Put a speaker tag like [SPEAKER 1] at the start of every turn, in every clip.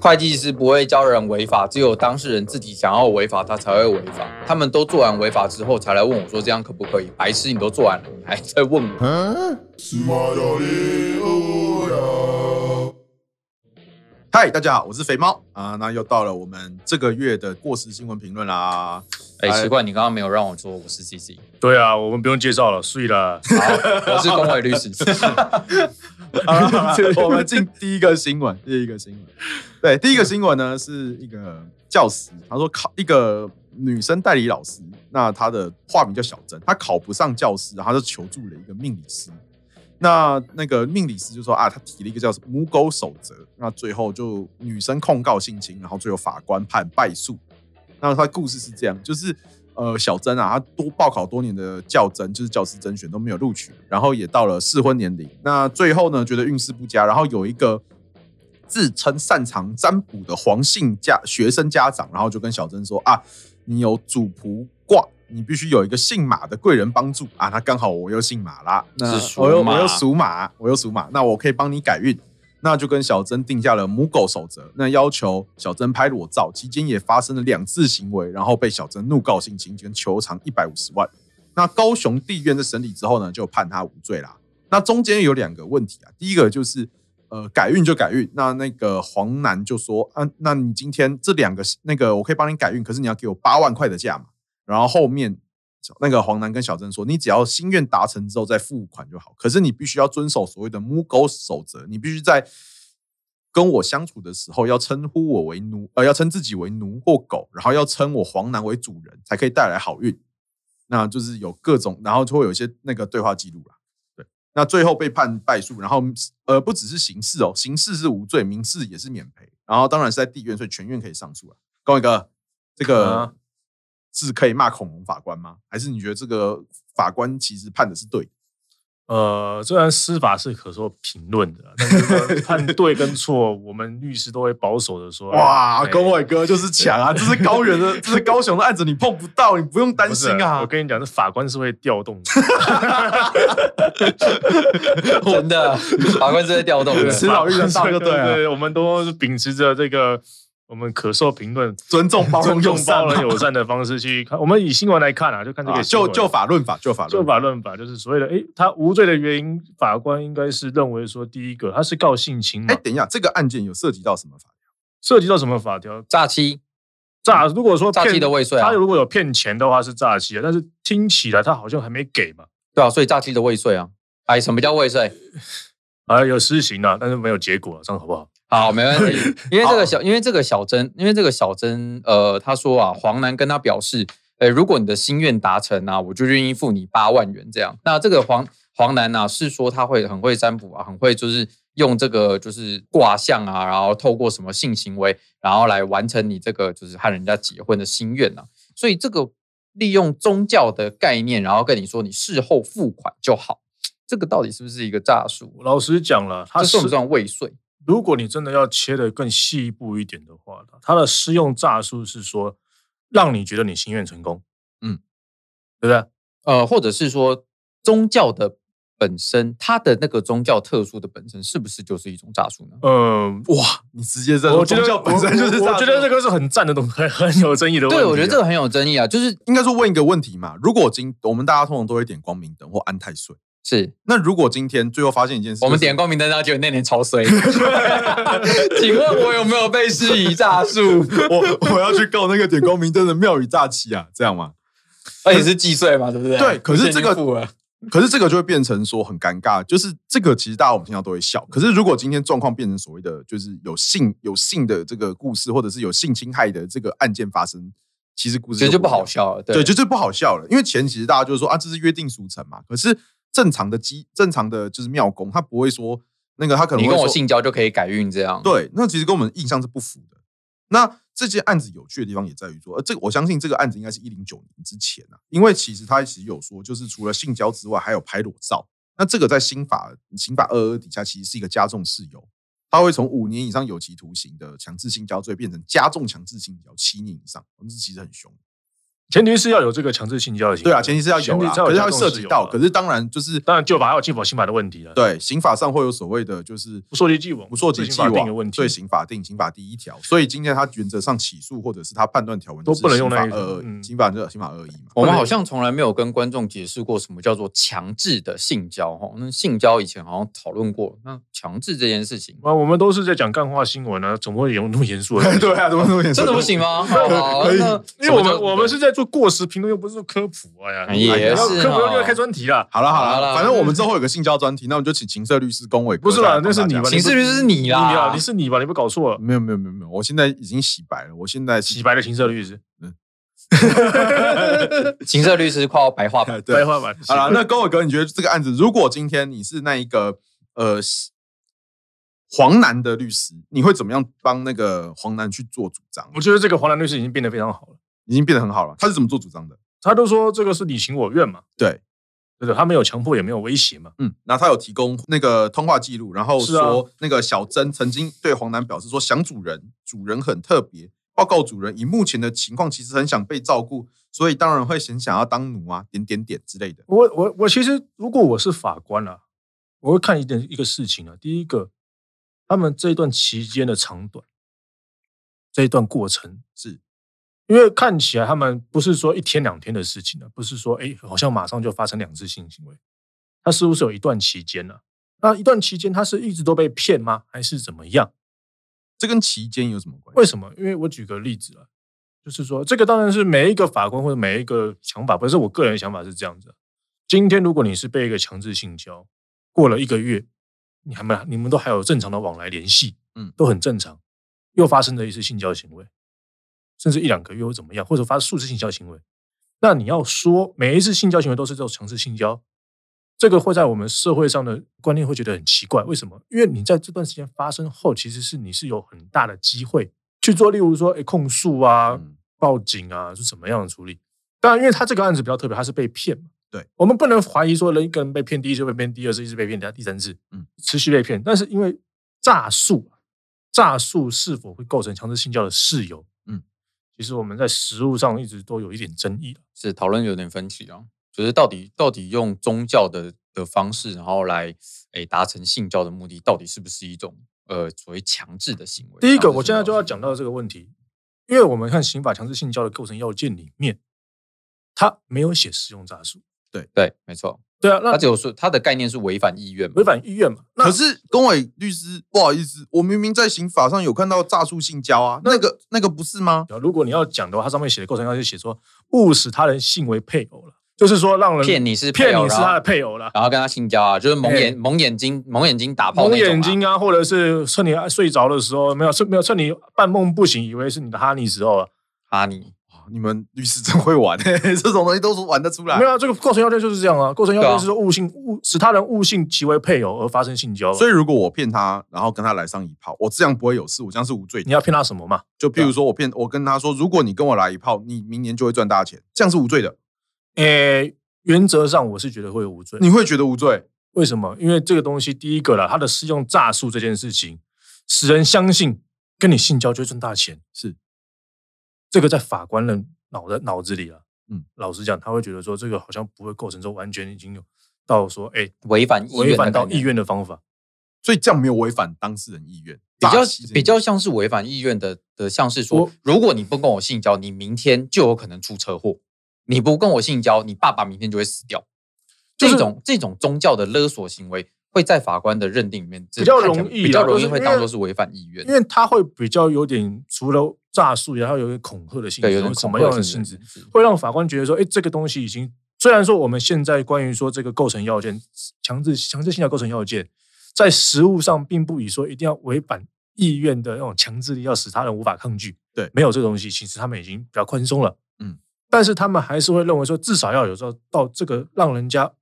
[SPEAKER 1] 会计师不会教人违法，只有当事人自己想要违法，他才会违法。他们都做完违法之后，才来问我说：“这样可不可以？”白痴，你都做完了，你还在问我？
[SPEAKER 2] 嗨，大家好，我是肥猫啊。那又到了我们这个月的过时新闻评论啦。
[SPEAKER 1] 哎、欸，奇怪，你刚刚没有让我说我是 CC。
[SPEAKER 3] 对啊，我们不用介绍了，睡了。
[SPEAKER 1] 好，我是公委律师。
[SPEAKER 2] 好了好了，我们进第一个新闻。第一个新闻，对，第一个新闻呢是一个教师，他说考一个女生代理老师，那她的化名叫小珍，她考不上教师，然后就求助了一个命理师。那那个命理师就说啊，他提了一个叫母狗守则，那最后就女生控告性侵，然后最后法官判败诉。那他故事是这样，就是呃小曾啊，他多报考多年的教甄，就是教师甄选都没有录取，然后也到了适婚年龄，那最后呢觉得运势不佳，然后有一个自称擅长占卜的黄姓家学生家长，然后就跟小曾说啊，你有主仆卦。你必须有一个姓马的贵人帮助啊！那刚好我又姓马啦，那我又我又属马，我又属马，那我可以帮你改运。那就跟小珍定下了母狗守则，那要求小珍拍裸照，期间也发生了两次行为，然后被小珍怒告性侵，跟求偿一百五十万。那高雄地院在审理之后呢，就判他无罪啦。那中间有两个问题啊，第一个就是呃改运就改运，那那个黄男就说啊，那你今天这两个那个我可以帮你改运，可是你要给我八万块的价嘛。然后后面那个黄男跟小珍说：“你只要心愿达成之后再付款就好。可是你必须要遵守所谓的母狗守则，你必须在跟我相处的时候要称呼我为奴，呃，要称自己为奴或狗，然后要称我黄男为主人，才可以带来好运。那就是有各种，然后就会有一些那个对话记录啦。对，那最后被判败诉，然后呃，不只是刑事哦，刑事是无罪，民事也是免赔。然后当然是在地院，所以全院可以上诉了。高伟哥，这个。嗯”是可以骂恐龙法官吗？还是你觉得这个法官其实判的是对的？
[SPEAKER 3] 呃，虽然司法是可说评论的，但是 判对跟错，我们律师都会保守的说。
[SPEAKER 2] 哇，公伟哥就是强啊！这是高原的，这是高雄的案子，你碰不到，你不用担心啊！
[SPEAKER 3] 我跟你讲，这法官是会调动的，
[SPEAKER 1] 真的，法官是会调动的，
[SPEAKER 2] 迟早遇上大哥对了！
[SPEAKER 3] 对，我们都秉持着这个。我们可受评论，
[SPEAKER 2] 尊重包容、
[SPEAKER 3] 用包容友善的方式去看。我们以新闻来看啊，就看这个
[SPEAKER 2] 就就法论法，就法论
[SPEAKER 3] 就法论法，就是所谓的诶，他无罪的原因，法官应该是认为说，第一个他是告性侵嘛。
[SPEAKER 2] 哎，等一下，这个案件有涉及到什么法条？
[SPEAKER 3] 涉及到什么法条？
[SPEAKER 1] 诈欺，
[SPEAKER 3] 诈。如果说
[SPEAKER 1] 诈欺的未遂，
[SPEAKER 3] 他如果有骗钱的话是诈欺啊，但是听起来他好像还没给嘛。
[SPEAKER 1] 对啊，所以诈欺的未遂啊。哎，什么叫未遂？
[SPEAKER 3] 啊，有施行了，但是没有结果，这样好不好？
[SPEAKER 1] 好，没问题。因为这个小，因为这个小珍，因为这个小珍，呃，他说啊，黄楠跟他表示，呃，如果你的心愿达成啊，我就愿意付你八万元这样。那这个黄黄楠呢、啊，是说他会很会占卜啊，很会就是用这个就是卦象啊，然后透过什么性行为，然后来完成你这个就是和人家结婚的心愿啊。所以这个利用宗教的概念，然后跟你说你事后付款就好，这个到底是不是一个诈术？
[SPEAKER 3] 老实讲了，他
[SPEAKER 1] 算不算未遂？
[SPEAKER 3] 如果你真的要切的更细一步一点的话，它的施用诈术是说，让你觉得你心愿成功，嗯，对不对？
[SPEAKER 1] 呃，或者是说宗教的本身，它的那个宗教特殊的本身，是不是就是一种诈术呢？
[SPEAKER 3] 嗯、呃，
[SPEAKER 2] 哇，你直接在说宗教本身就是
[SPEAKER 3] 我觉得这个是很赞的东西，很很有争议的问题、啊。
[SPEAKER 1] 对，我觉得这个很有争议啊，就是
[SPEAKER 2] 应该说问一个问题嘛，如果今我们大家通常都会点光明灯或安太岁。
[SPEAKER 1] 是，
[SPEAKER 2] 那如果今天最后发现一件事，
[SPEAKER 1] 我们点光明灯，然后结果那年超衰，请问我有没有被施以诈术？
[SPEAKER 2] 我我要去告那个点光明灯的庙宇诈欺啊，这样吗？
[SPEAKER 1] 那也是计税嘛，对不对？
[SPEAKER 2] 对，可是这个，可是这个就会变成说很尴尬，就是这个其实大家我们听到都会笑，可是如果今天状况变成所谓的就是有性有性的这个故事，或者是有性侵害的这个案件发生，其实故事就
[SPEAKER 1] 就不好笑了，对，
[SPEAKER 2] 对，就是不好笑了，因为钱其实大家就是说啊，这是约定俗成嘛，可是。正常的机，正常的就是庙公，他不会说那个，他可能
[SPEAKER 1] 你跟我性交就可以改运这样。
[SPEAKER 2] 对，那其实跟我们印象是不符的。那这件案子有趣的地方也在于说，呃，这个我相信这个案子应该是一零九年之前啊，因为其实他其实有说，就是除了性交之外，还有拍裸照。那这个在刑法刑法二二底下，其实是一个加重事由，他会从五年以上有期徒刑的强制性交罪变成加重强制性交七年以上，这其实很凶。
[SPEAKER 3] 前提是要有这个强制性交的行为。
[SPEAKER 2] 对啊，前提是要有啦，可是它会涉及到，可是当然就是
[SPEAKER 3] 当然就法还有禁法刑法的问题了。
[SPEAKER 2] 对，刑法上会有所谓的就是
[SPEAKER 3] 不溯及既往，
[SPEAKER 2] 不溯及既往的问题。罪刑法定刑法第一条，所以今天他原则上起诉或者是他判断条文
[SPEAKER 3] 都不能用那个
[SPEAKER 2] 呃，刑法就刑法二一嘛。
[SPEAKER 1] 我们好像从来没有跟观众解释过什么叫做强制的性交哈。那性交以前好像讨论过，那强制这件事情
[SPEAKER 3] 啊，我们都是在讲干话新闻啊，怎么会有那么严肃的？
[SPEAKER 2] 对啊，怎么那么严肃？
[SPEAKER 1] 真的不行吗？
[SPEAKER 2] 可以，
[SPEAKER 3] 因为我们我们是在做过时评论，又不是做科普。哎呀，
[SPEAKER 1] 也是
[SPEAKER 3] 科普又要开专题了。
[SPEAKER 2] 好了好了，反正我们之后有个性交专题，那我们就请情色律师龚伟。
[SPEAKER 3] 不是啦，那是你吧？
[SPEAKER 1] 情色律师是你啦，
[SPEAKER 3] 你是你吧？你不搞错了？
[SPEAKER 2] 没有没有没有没有，我现在已经洗白了。我现在
[SPEAKER 3] 洗白的情色律师，嗯，
[SPEAKER 1] 情色律师快要白话版，
[SPEAKER 3] 白话版。
[SPEAKER 2] 好了，那恭玮哥，你觉得这个案子，如果今天你是那一个呃黄男的律师，你会怎么样帮那个黄男去做主张？
[SPEAKER 3] 我觉得这个黄男律师已经变得非常好了，
[SPEAKER 2] 已经变得很好了。他是怎么做主张的？
[SPEAKER 3] 他都说这个是你情我愿嘛，
[SPEAKER 2] 对，
[SPEAKER 3] 对对，他没有强迫，也没有威胁嘛，
[SPEAKER 2] 嗯，然后他有提供那个通话记录，然后说那个小珍曾经对黄楠表示说想主人，主人很特别，报告主人以目前的情况其实很想被照顾，所以当然会很想要当奴啊，点点点之类的。
[SPEAKER 3] 我我我其实如果我是法官啊，我会看一点一个事情啊，第一个，他们这一段期间的长短，这一段过程是。因为看起来他们不是说一天两天的事情了，不是说哎，好像马上就发生两次性行为，他似乎是有一段期间呢？那一段期间他是一直都被骗吗？还是怎么样？
[SPEAKER 2] 这跟期间有什么关系？
[SPEAKER 3] 为什么？因为我举个例子啊，就是说这个当然是每一个法官或者每一个想法，不是我个人的想法是这样子。今天如果你是被一个强制性交，过了一个月，你还没，你们都还有正常的往来联系，嗯，都很正常，又发生了一次性交行为。甚至一两个月或怎么样，或者发生数次性交行为，那你要说每一次性交行为都是这种强制性交，这个会在我们社会上的观念会觉得很奇怪。为什么？因为你在这段时间发生后，其实是你是有很大的机会去做，例如说，诶控诉啊、报警啊，是怎么样的处理？当然，因为他这个案子比较特别，他是被骗嘛。
[SPEAKER 2] 对，
[SPEAKER 3] 我们不能怀疑说人一个人被骗，第一次被骗，第二次一直被骗，第第三次，嗯，持续被骗。但是因为诈术，诈术是否会构成强制性交的事由？其实我们在实务上一直都有一点争议，
[SPEAKER 1] 是讨论有点分歧啊。就是到底到底用宗教的的方式，然后来诶达成性交的目的，到底是不是一种呃所谓强制的行为？
[SPEAKER 3] 第一个，我现在就要讲到这个问题，因为我们看刑法强制性交的构成要件里面，它没有写适用诈术。
[SPEAKER 1] 对对，没错。
[SPEAKER 3] 对啊，那
[SPEAKER 1] 他只有说他的概念是违反意愿，
[SPEAKER 3] 违反意愿嘛。
[SPEAKER 2] 可是龚伟律师，不好意思，我明明在刑法上有看到诈术性交啊，那个那个不是吗？
[SPEAKER 3] 如果你要讲的话，它上面写的构成要件写说误使他人性为配偶了，就是说让人
[SPEAKER 1] 骗你是
[SPEAKER 3] 骗你是他的配偶了，
[SPEAKER 1] 然后跟他性交啊，就是蒙眼蒙眼睛蒙眼睛打炮，
[SPEAKER 3] 蒙眼睛啊，或者是趁你睡着的时候没有趁没有趁你半梦不醒，以为是你的哈尼时候
[SPEAKER 1] 哈尼。
[SPEAKER 2] 你们律师真会玩，这种东西都是玩得出来。
[SPEAKER 3] 没有啊，这个构成要件就是这样啊。构成要件是说误信误使他人误信其为配偶而发生性交。
[SPEAKER 2] 所以如果我骗他，然后跟他来上一炮，我这样不会有事，我这样是无罪。
[SPEAKER 3] 你要骗他什么嘛？
[SPEAKER 2] 就譬如说我骗我跟他说，如果你跟我来一炮，你明年就会赚大钱，这样是无罪的。
[SPEAKER 3] 诶，原则上我是觉得会无罪。
[SPEAKER 2] 你会觉得无罪？
[SPEAKER 3] 为什么？因为这个东西，第一个啦，他的适用诈术这件事情，使人相信跟你性交就会赚大钱，
[SPEAKER 2] 是
[SPEAKER 3] 这个在法官的。脑的脑子里啊，嗯，老实讲，他会觉得说这个好像不会构成说完全已经有到说，哎、欸，
[SPEAKER 1] 违反
[SPEAKER 3] 违反到意愿的方法，
[SPEAKER 2] 所以这样没有违反当事人意愿，
[SPEAKER 1] 比较比较像是违反意愿的的，像是说，如果你不跟我性交，你明天就有可能出车祸；你不跟我性交，你爸爸明天就会死掉。就是、这种这种宗教的勒索行为。会在法官的认定里面比较容易，比较容易会当做是违反意愿，
[SPEAKER 3] 因为他会比较有点除了诈术，然后有点恐吓的性质，有什么样的性质，会让法官觉得说，哎，这个东西已经虽然说我们现在关于说这个构成要件，强制强制性的构成要件，在实务上并不以说一定要违反意愿的那种强制力，要使他人无法抗拒，对，没有这个东西，其实他们已经比较宽松了，嗯，但是他们还是会认为说，至少要有到到这个让人家。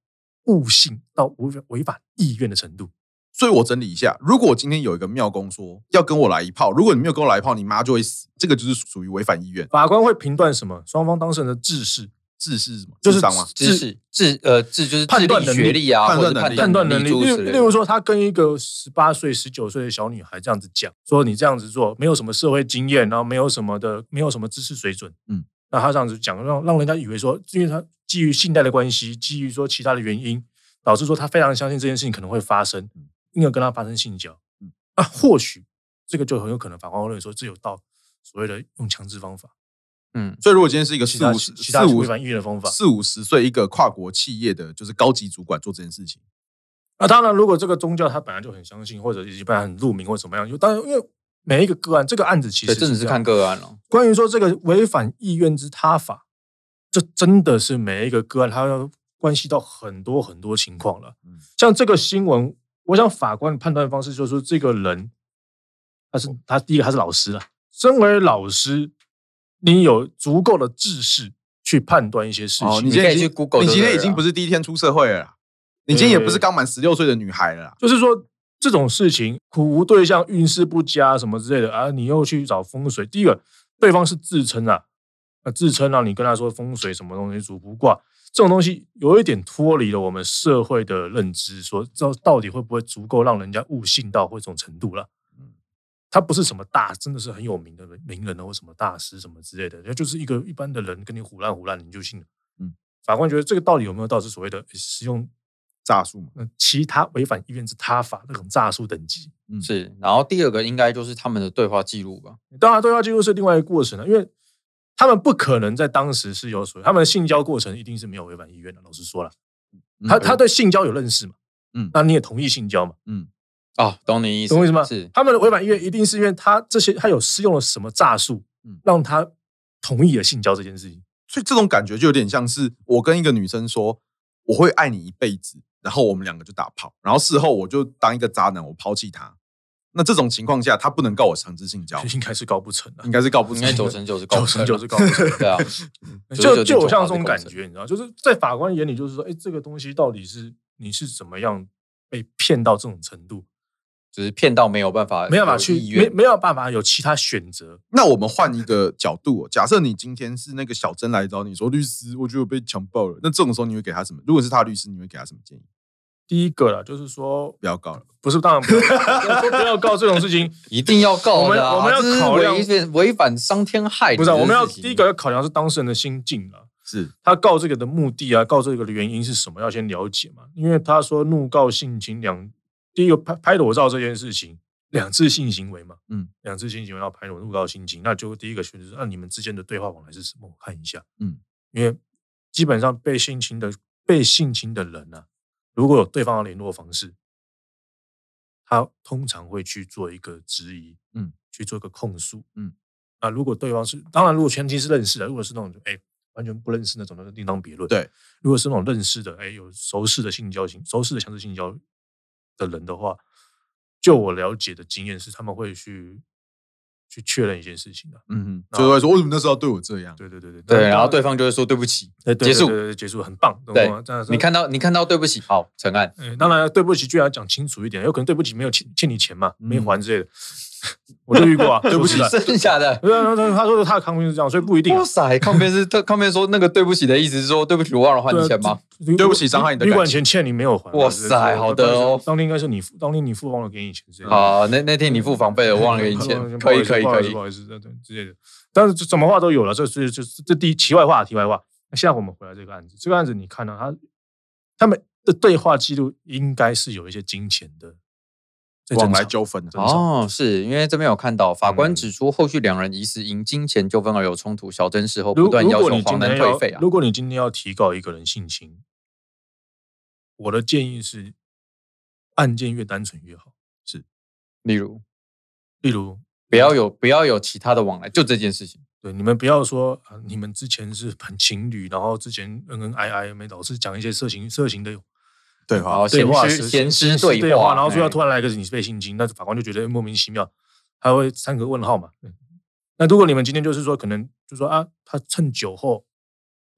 [SPEAKER 3] 误信到违违反意愿的程度，
[SPEAKER 2] 所以我整理一下：如果今天有一个庙公说要跟我来一炮，如果你没有跟我来一炮，你妈就会死，这个就是属于违反意愿。
[SPEAKER 3] 法官会评断什么？双方当事人的智识，
[SPEAKER 2] 智识是什么？
[SPEAKER 3] 就是
[SPEAKER 1] 智识智呃智就是判断学历啊，
[SPEAKER 3] 判断能力，判断能力。例例如说，他跟一个十八岁、十九岁的小女孩这样子讲，说你这样子做没有什么社会经验，然后没有什么的，没有什么知识水准，嗯，那他这样子讲，让让人家以为说，因为他基于信贷的关系，基于说其他的原因，导致说他非常相信这件事情可能会发生，因而跟他发生性交。嗯，啊，或许这个就很有可能法官会认为说，这有到所谓的用强制方法。
[SPEAKER 2] 嗯，所以如果今天是一个四五十、四五
[SPEAKER 3] 违反意愿的方法，
[SPEAKER 2] 四五十岁一个跨国企业的就是高级主管做这件事情，
[SPEAKER 3] 那当然，如果这个宗教他本来就很相信，或者一般很入迷或怎么样，就当然因为。每一个个案，这个案子其实
[SPEAKER 1] 真的是看个案了。
[SPEAKER 3] 关于说这个违反意愿之他法，这真的是每一个个案，它要关系到很多很多情况了。像这个新闻，我想法官的判断方式就是说，这个人他是他第一个他是老师了。身为老师，你有足够的知识去判断一些事情。
[SPEAKER 2] 哦，你今天已经 Google，你今天已经不是第一天出社会了，你今天也不是刚满十六岁的女孩了。
[SPEAKER 3] 就是说。这种事情，苦无对象，运势不佳，什么之类的啊，你又去找风水。第一个，对方是自称啊，啊自称让、啊、你跟他说风水什么东西主不卦，这种东西有一点脱离了我们社会的认知，说这到底会不会足够让人家悟性到或这种程度了？嗯，他不是什么大，真的是很有名的名人或什么大师什么之类的，那就是一个一般的人跟你胡乱胡乱，你就信了。嗯，法官觉得这个到底有没有到是所谓的使用？
[SPEAKER 2] 诈术嘛，
[SPEAKER 3] 其他违反意愿之他法那种诈术等级，
[SPEAKER 1] 嗯，是。然后第二个应该就是他们的对话记录吧。
[SPEAKER 3] 当然，对话记录是另外一个过程了，因为他们不可能在当时是有所谓，他们的性交过程一定是没有违反意愿的。老实说了，他他对性交有认识嘛？嗯，那你也同意性交嘛？
[SPEAKER 1] 嗯，哦，懂你意思，
[SPEAKER 3] 懂我意思吗？
[SPEAKER 1] 是
[SPEAKER 3] 他们的违反意愿一定是因为他这些他有施用了什么诈术，嗯让他同意了性交这件事情。
[SPEAKER 2] 所以这种感觉就有点像是我跟一个女生说我会爱你一辈子。然后我们两个就打炮，然后事后我就当一个渣男，我抛弃他。那这种情况下，他不能告我强制性交，
[SPEAKER 3] 应该是告不成的，
[SPEAKER 2] 应该 是告不成，
[SPEAKER 1] 应该九成九是告不成，
[SPEAKER 3] 九成九是告不成。对啊，就就有像这种感觉，你知道，就是在法官眼里，就是说，哎，这个东西到底是你是怎么样被骗到这种程度？
[SPEAKER 1] 只是骗到没有办法，
[SPEAKER 3] 没有办法去，没没有办法有其他选择。
[SPEAKER 2] 那我们换一个角度，假设你今天是那个小珍来找你说，律师，我觉得我被强暴了。那这种时候你会给他什么？如果是他律师，你会给他什么建议？
[SPEAKER 3] 第一个了，就是说
[SPEAKER 2] 不要告了，
[SPEAKER 3] 不是当然不要，说不要告这种事情，
[SPEAKER 1] 一定要告。
[SPEAKER 3] 我们我们要考量
[SPEAKER 1] 违反伤天害理，
[SPEAKER 3] 不是？我们要第一个要考量是当事人的心境了。
[SPEAKER 2] 是
[SPEAKER 3] 他告这个的目的啊，告这个的原因是什么？要先了解嘛。因为他说怒告性侵两，第一个拍拍裸照这件事情。两次性行为嘛，嗯，两次性行为要拍裸怒告性侵，那就第一个选择是，那你们之间的对话往来是什么？我看一下，嗯，因为基本上被性侵的被性侵的人呢、啊，如果有对方的联络方式，他通常会去做一个质疑，嗯，去做一个控诉，嗯，啊，如果对方是，当然如果前提是认识的，如果是那种哎、欸、完全不认识那种，那就另当别论，
[SPEAKER 2] 对，
[SPEAKER 3] 如果是那种认识的，哎、欸、有熟识的性交情熟识的强制性交的人的话。就我了解的经验是，他们会去去确认一件事情的，嗯
[SPEAKER 2] 嗯，就会说为什么那时候要对我这样？
[SPEAKER 3] 对对对对
[SPEAKER 1] 对，然后对方就会说对不起，结束
[SPEAKER 3] 结束，很棒。
[SPEAKER 1] 对，你看到你看到对不起，好，成案。
[SPEAKER 3] 当然对不起，就要讲清楚一点，有可能对不起没有欠欠你钱嘛，没还之类的。我就遇过啊，对不起，
[SPEAKER 1] 真的假的？
[SPEAKER 3] 他说他的抗辩是这样，所以不一定。
[SPEAKER 1] 哇塞，抗辩是他抗辩说那个对不起的意思是说对不起，我忘了还你钱吗？
[SPEAKER 2] 对不起，伤害你的
[SPEAKER 3] 旅馆钱欠你没有还。
[SPEAKER 1] 哇塞，好的哦。
[SPEAKER 3] 当天应该是你付，当天你付忘了给你钱。
[SPEAKER 1] 好，那那天你付房费了，忘了给你钱。可以可以可以，
[SPEAKER 3] 不好意思，对对之类的。但是怎么话都有了，这是就是这第一题外话，题外话。那现在我们回来这个案子，这个案子你看到他他们的对话记录，应该是有一些金钱的。
[SPEAKER 2] 往来纠纷
[SPEAKER 1] 哦，是因为这边有看到法官指出，后续两人疑似因金钱纠纷而有冲突，小珍事后不断要求黄男退费啊。
[SPEAKER 3] 如果你今天要提告一个人性侵，我的建议是案件越单纯越好。
[SPEAKER 1] 是，例如，
[SPEAKER 3] 例如
[SPEAKER 1] 不要有不要有其他的往来，就这件事情。
[SPEAKER 3] 对，你们不要说啊，你们之前是很情侣，然后之前恩恩爱爱，没老是讲一些色情色情的。
[SPEAKER 2] 对话，
[SPEAKER 3] 对话，
[SPEAKER 1] 闲时对话，
[SPEAKER 3] 然后说要突然来个你是被性侵，那法官就觉得莫名其妙，他会三个问号嘛？那如果你们今天就是说，可能就说啊，他趁酒后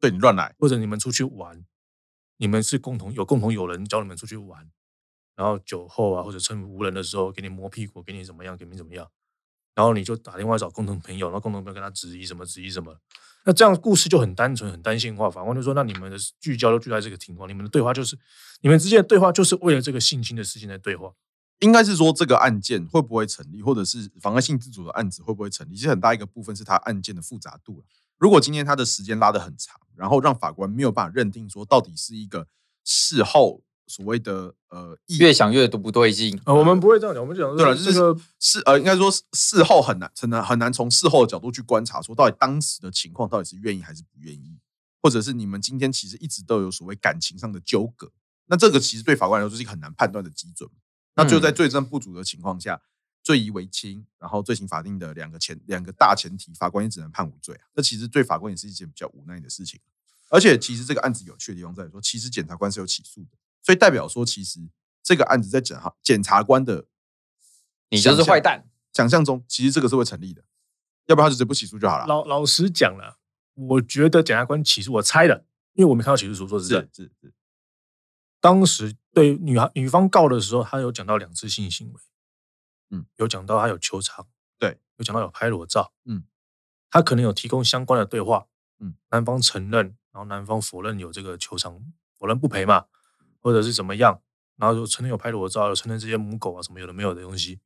[SPEAKER 2] 对你乱来，
[SPEAKER 3] 或者你们出去玩，你们是共同有共同有人教你们出去玩，然后酒后啊，或者趁无人的时候给你摸屁股，给你怎么样，给你怎么样，然后你就打电话找共同朋友，然后共同朋友跟他质疑什么质疑什么，那这样故事就很单纯很单线化，法官就说，那你们的聚焦都聚在这个情况，你们的对话就是。你们之间的对话就是为了这个性侵的事情在对话，
[SPEAKER 2] 应该是说这个案件会不会成立，或者是妨碍性自主的案子会不会成立？其实很大一个部分是它案件的复杂度。如果今天他的时间拉得很长，然后让法官没有办法认定说到底是一个事后所谓的呃
[SPEAKER 1] 越想越不对劲，
[SPEAKER 3] 呃，我们不会这样讲，我们讲
[SPEAKER 2] 对了，就是事呃应该说事后很难很难很难从事后的角度去观察说到底当时的情况到底是愿意还是不愿意，或者是你们今天其实一直都有所谓感情上的纠葛，那这个其实对法官来说是一个很难判断的基准，那就在罪证不足的情况下。罪疑为轻，然后罪行法定的两个前两个大前提，法官也只能判无罪啊。这其实对法官也是一件比较无奈的事情。而且，其实这个案子有趣的地方在于说，其实检察官是有起诉的，所以代表说，其实这个案子在检察检察官的
[SPEAKER 1] 你就是坏蛋
[SPEAKER 2] 想象中，其实这个是会成立的。要不然他就直接不起诉就好了。
[SPEAKER 3] 老老实讲了，我觉得检察官起诉，我猜的，因为我没看到起诉书，说实在，
[SPEAKER 2] 是是是。
[SPEAKER 3] 当时对女孩女方告的时候，他有讲到两次性行为。嗯，有讲到他有球场，
[SPEAKER 2] 对，
[SPEAKER 3] 有讲到有拍裸照，
[SPEAKER 2] 嗯，
[SPEAKER 3] 他可能有提供相关的对话，
[SPEAKER 2] 嗯，
[SPEAKER 3] 男方承认，然后男方否认有这个球场，否认不赔嘛，或者是怎么样，然后就承认有拍裸照，有承认这些母狗啊什么有的没有的东西，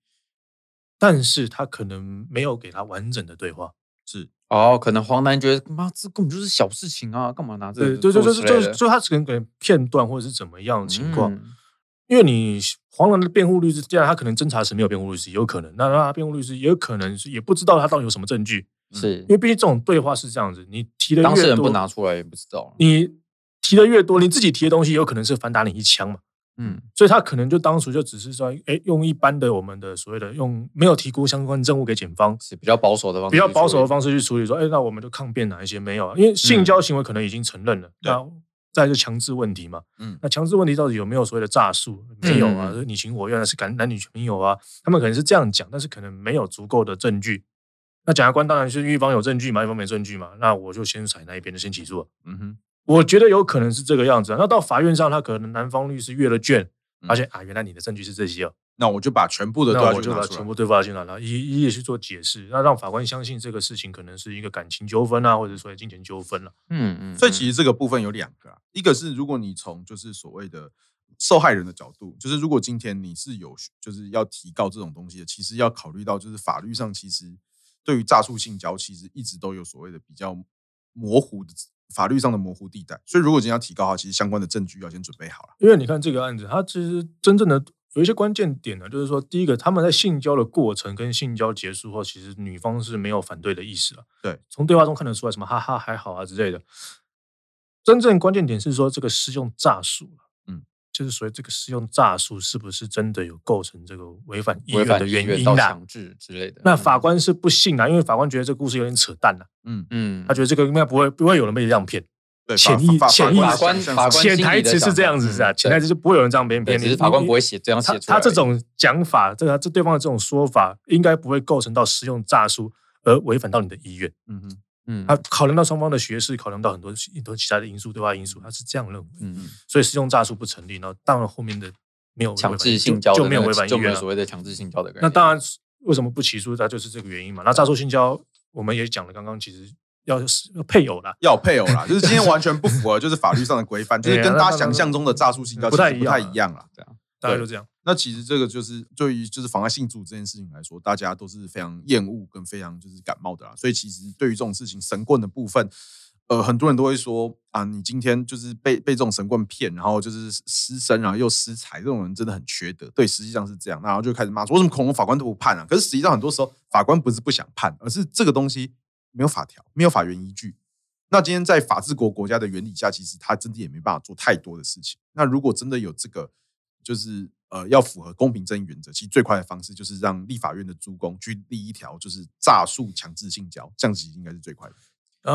[SPEAKER 3] 但是他可能没有给他完整的对话，
[SPEAKER 2] 是。
[SPEAKER 1] 哦，可能黄男觉得妈这根本就是小事情啊，干嘛拿这个？
[SPEAKER 3] 对对对对对，就他可能给片段或者是怎么样的情况。
[SPEAKER 1] 嗯。
[SPEAKER 3] 因为你黄男的辩护律师，既然他可能侦查时没有辩护律师，有可能，那他辩护律师也有可能是也不知道他到底有什么证据，
[SPEAKER 1] 是。
[SPEAKER 3] 因为毕竟这种对话是这样子，你提的
[SPEAKER 1] 当事人不拿出来也不知道，
[SPEAKER 3] 你提的越多，你自己提的东西有可能是反打你一枪嘛，
[SPEAKER 1] 嗯，
[SPEAKER 3] 所以他可能就当初就只是说，哎，用一般的我们的所谓的用没有提供相关证物给检方，
[SPEAKER 1] 是比较保守的方式，
[SPEAKER 3] 比较保守的方式去处理，说，哎，那我们就抗辩哪一些没有啊？因为性交行为可能已经承认了，
[SPEAKER 2] 对。
[SPEAKER 3] 再就强制问题嘛，
[SPEAKER 2] 嗯，那
[SPEAKER 3] 强制问题到底有没有所谓的诈术？没有啊，嗯、你情我愿是感男女朋友啊，他们可能是这样讲，但是可能没有足够的证据。那检察官当然是一方有证据嘛，一方没证据嘛，那我就先采那一边的先起诉。
[SPEAKER 2] 嗯哼，
[SPEAKER 3] 我觉得有可能是这个样子。那到法院上，他可能男方律师阅了卷，发现、嗯、啊，原来你的证据是这些哦。
[SPEAKER 2] 那我就把全部的对话就把
[SPEAKER 3] 全部对话进来了，一一一去做解释，那让法官相信这个事情可能是一个感情纠纷啊，或者说金钱纠纷了。
[SPEAKER 1] 嗯嗯。
[SPEAKER 2] 所以其实这个部分有两个啊，一个是如果你从就是所谓的受害人的角度，就是如果今天你是有就是要提告这种东西的，其实要考虑到就是法律上其实对于诈术性交其实一直都有所谓的比较模糊的法律上的模糊地带，所以如果今天要提高的话，其实相关的证据要先准备好了。
[SPEAKER 3] 因为你看这个案子，它其实真正的。有一些关键点呢，就是说，第一个，他们在性交的过程跟性交结束后，其实女方是没有反对的意思了。
[SPEAKER 2] 对，
[SPEAKER 3] 从对话中看得出来，什么哈哈还好啊之类的。真正关键点是说，这个施用诈术，
[SPEAKER 2] 嗯，
[SPEAKER 3] 就是所谓这个施用诈术是不是真的有构成这个违反意愿的原因啊？
[SPEAKER 1] 强制之类的。
[SPEAKER 3] 那法官是不信啊，因为法官觉得这个故事有点扯淡了。
[SPEAKER 1] 嗯嗯，
[SPEAKER 3] 他觉得这个应该不会不会有人被这样骗。潜意
[SPEAKER 2] 潜意
[SPEAKER 1] 法官法官
[SPEAKER 3] 潜台词是这样子是啊，潜台词就不会有人这样编编。
[SPEAKER 1] 其实法官不会写这样写出来。
[SPEAKER 3] 他这种讲法，这个这对方的这种说法，应该不会构成到使用诈术而违反到你的意愿。
[SPEAKER 2] 嗯哼，
[SPEAKER 3] 嗯，他考量到双方的学识，考量到很多很多其他的因素，对外因素，他是这样认为。
[SPEAKER 1] 嗯嗯，
[SPEAKER 3] 所以适用诈术不成立，然后当然后面的没有
[SPEAKER 1] 强制性交
[SPEAKER 3] 就没有违反意愿，
[SPEAKER 1] 就没有所谓的强制性交的概念。
[SPEAKER 3] 那当然，为什么不起诉？他就是这个原因嘛。那诈术性交，我们也讲了，刚刚其实。要要配偶啦，
[SPEAKER 2] 要配偶啦，就是今天完全不符合 就是法律上的规范，就是跟大家想象中的诈术性交不太一样了。这样，
[SPEAKER 3] 大概就这样。
[SPEAKER 2] 那其实这个就是对于就是妨碍性主这件事情来说，大家都是非常厌恶跟非常就是感冒的啦。所以其实对于这种事情，神棍的部分，呃，很多人都会说啊，你今天就是被被这种神棍骗，然后就是失身，然后又失财，这种人真的很缺德。对，实际上是这样，然后就开始骂说，为什么恐龙法官都不判啊？可是实际上很多时候法官不是不想判，而是这个东西没有法条，没有法源依据。那今天在法治国国家的原理下，其实他真的也没办法做太多的事情。那如果真的有这个，就是呃要符合公平正义原则，其实最快的方式就是让立法院的诸公去立一条，就是诈术强制性交，这样子应该是最快的。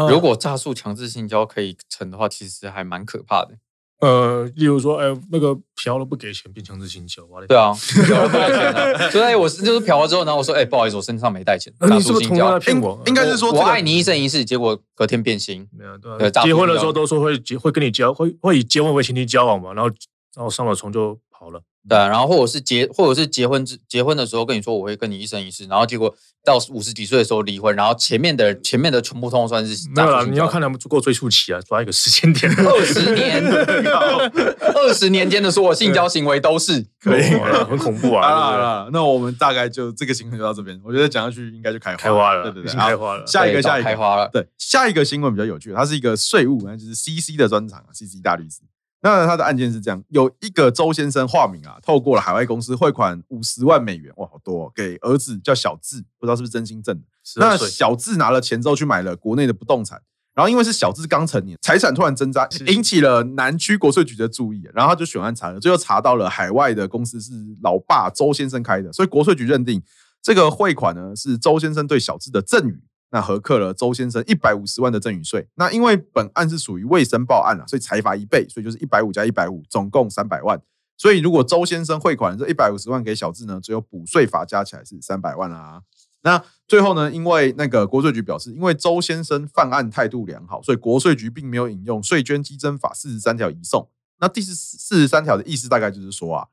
[SPEAKER 1] 如果诈术强制性交可以成的话，其实还蛮可怕的。
[SPEAKER 3] 呃，例如说，哎、欸，那个嫖了不给钱，变强制性交，
[SPEAKER 1] 对啊，嫖了不给钱啊，所 以，我就是嫖了之后，然后我说，哎、欸，不好意思，我身上没带钱，
[SPEAKER 3] 那你是不是同样在骗我？
[SPEAKER 2] 应该是说，
[SPEAKER 1] 我爱你一生一世，结果隔天变心。
[SPEAKER 3] 没有，对，结婚的时候都说会结，会跟你交，会会以结婚为前提交往嘛，然后然后上了床就跑了。
[SPEAKER 1] 对啊，然后或者是结，或者是结婚之结婚的时候跟你说我会跟你一生一世，然后结果到五十几岁的时候离婚，然后前面的前面的全部通通算是
[SPEAKER 3] 没有了，你要看他们足够追溯期啊，抓一个时间点，
[SPEAKER 1] 二十年，二十年间的所有性交行为都是
[SPEAKER 2] 可以，
[SPEAKER 3] 很恐怖啊！
[SPEAKER 2] 好了，那我们大概就这个新闻就到这边，我觉得讲下去应该就开
[SPEAKER 3] 开花了，
[SPEAKER 2] 对对对，
[SPEAKER 3] 开花了。
[SPEAKER 2] 下一个，下一个
[SPEAKER 1] 开花了，
[SPEAKER 2] 对，下一个新闻比较有趣，它是一个税务，那就是 CC 的专场，CC 大律师。那他的案件是这样：有一个周先生化名啊，透过了海外公司汇款五十万美元，哇，好多哦，给儿子叫小智，不知道是不是真心挣的。那小智拿了钱之后去买了国内的不动产，然后因为是小智刚成年，财产突然增加，引起了南区国税局的注意，然后他就选案查了，最后查到了海外的公司是老爸周先生开的，所以国税局认定这个汇款呢是周先生对小智的赠与。那核课了周先生一百五十万的赠与税。那因为本案是属于未申报案啊，所以裁罚一倍，所以就是一百五加一百五，总共三百万。所以如果周先生汇款这一百五十万给小智呢，只有补税罚加起来是三百万啦。那最后呢，因为那个国税局表示，因为周先生犯案态度良好，所以国税局并没有引用税捐稽征法四十三条移送。那第四四十三条的意思大概就是说啊。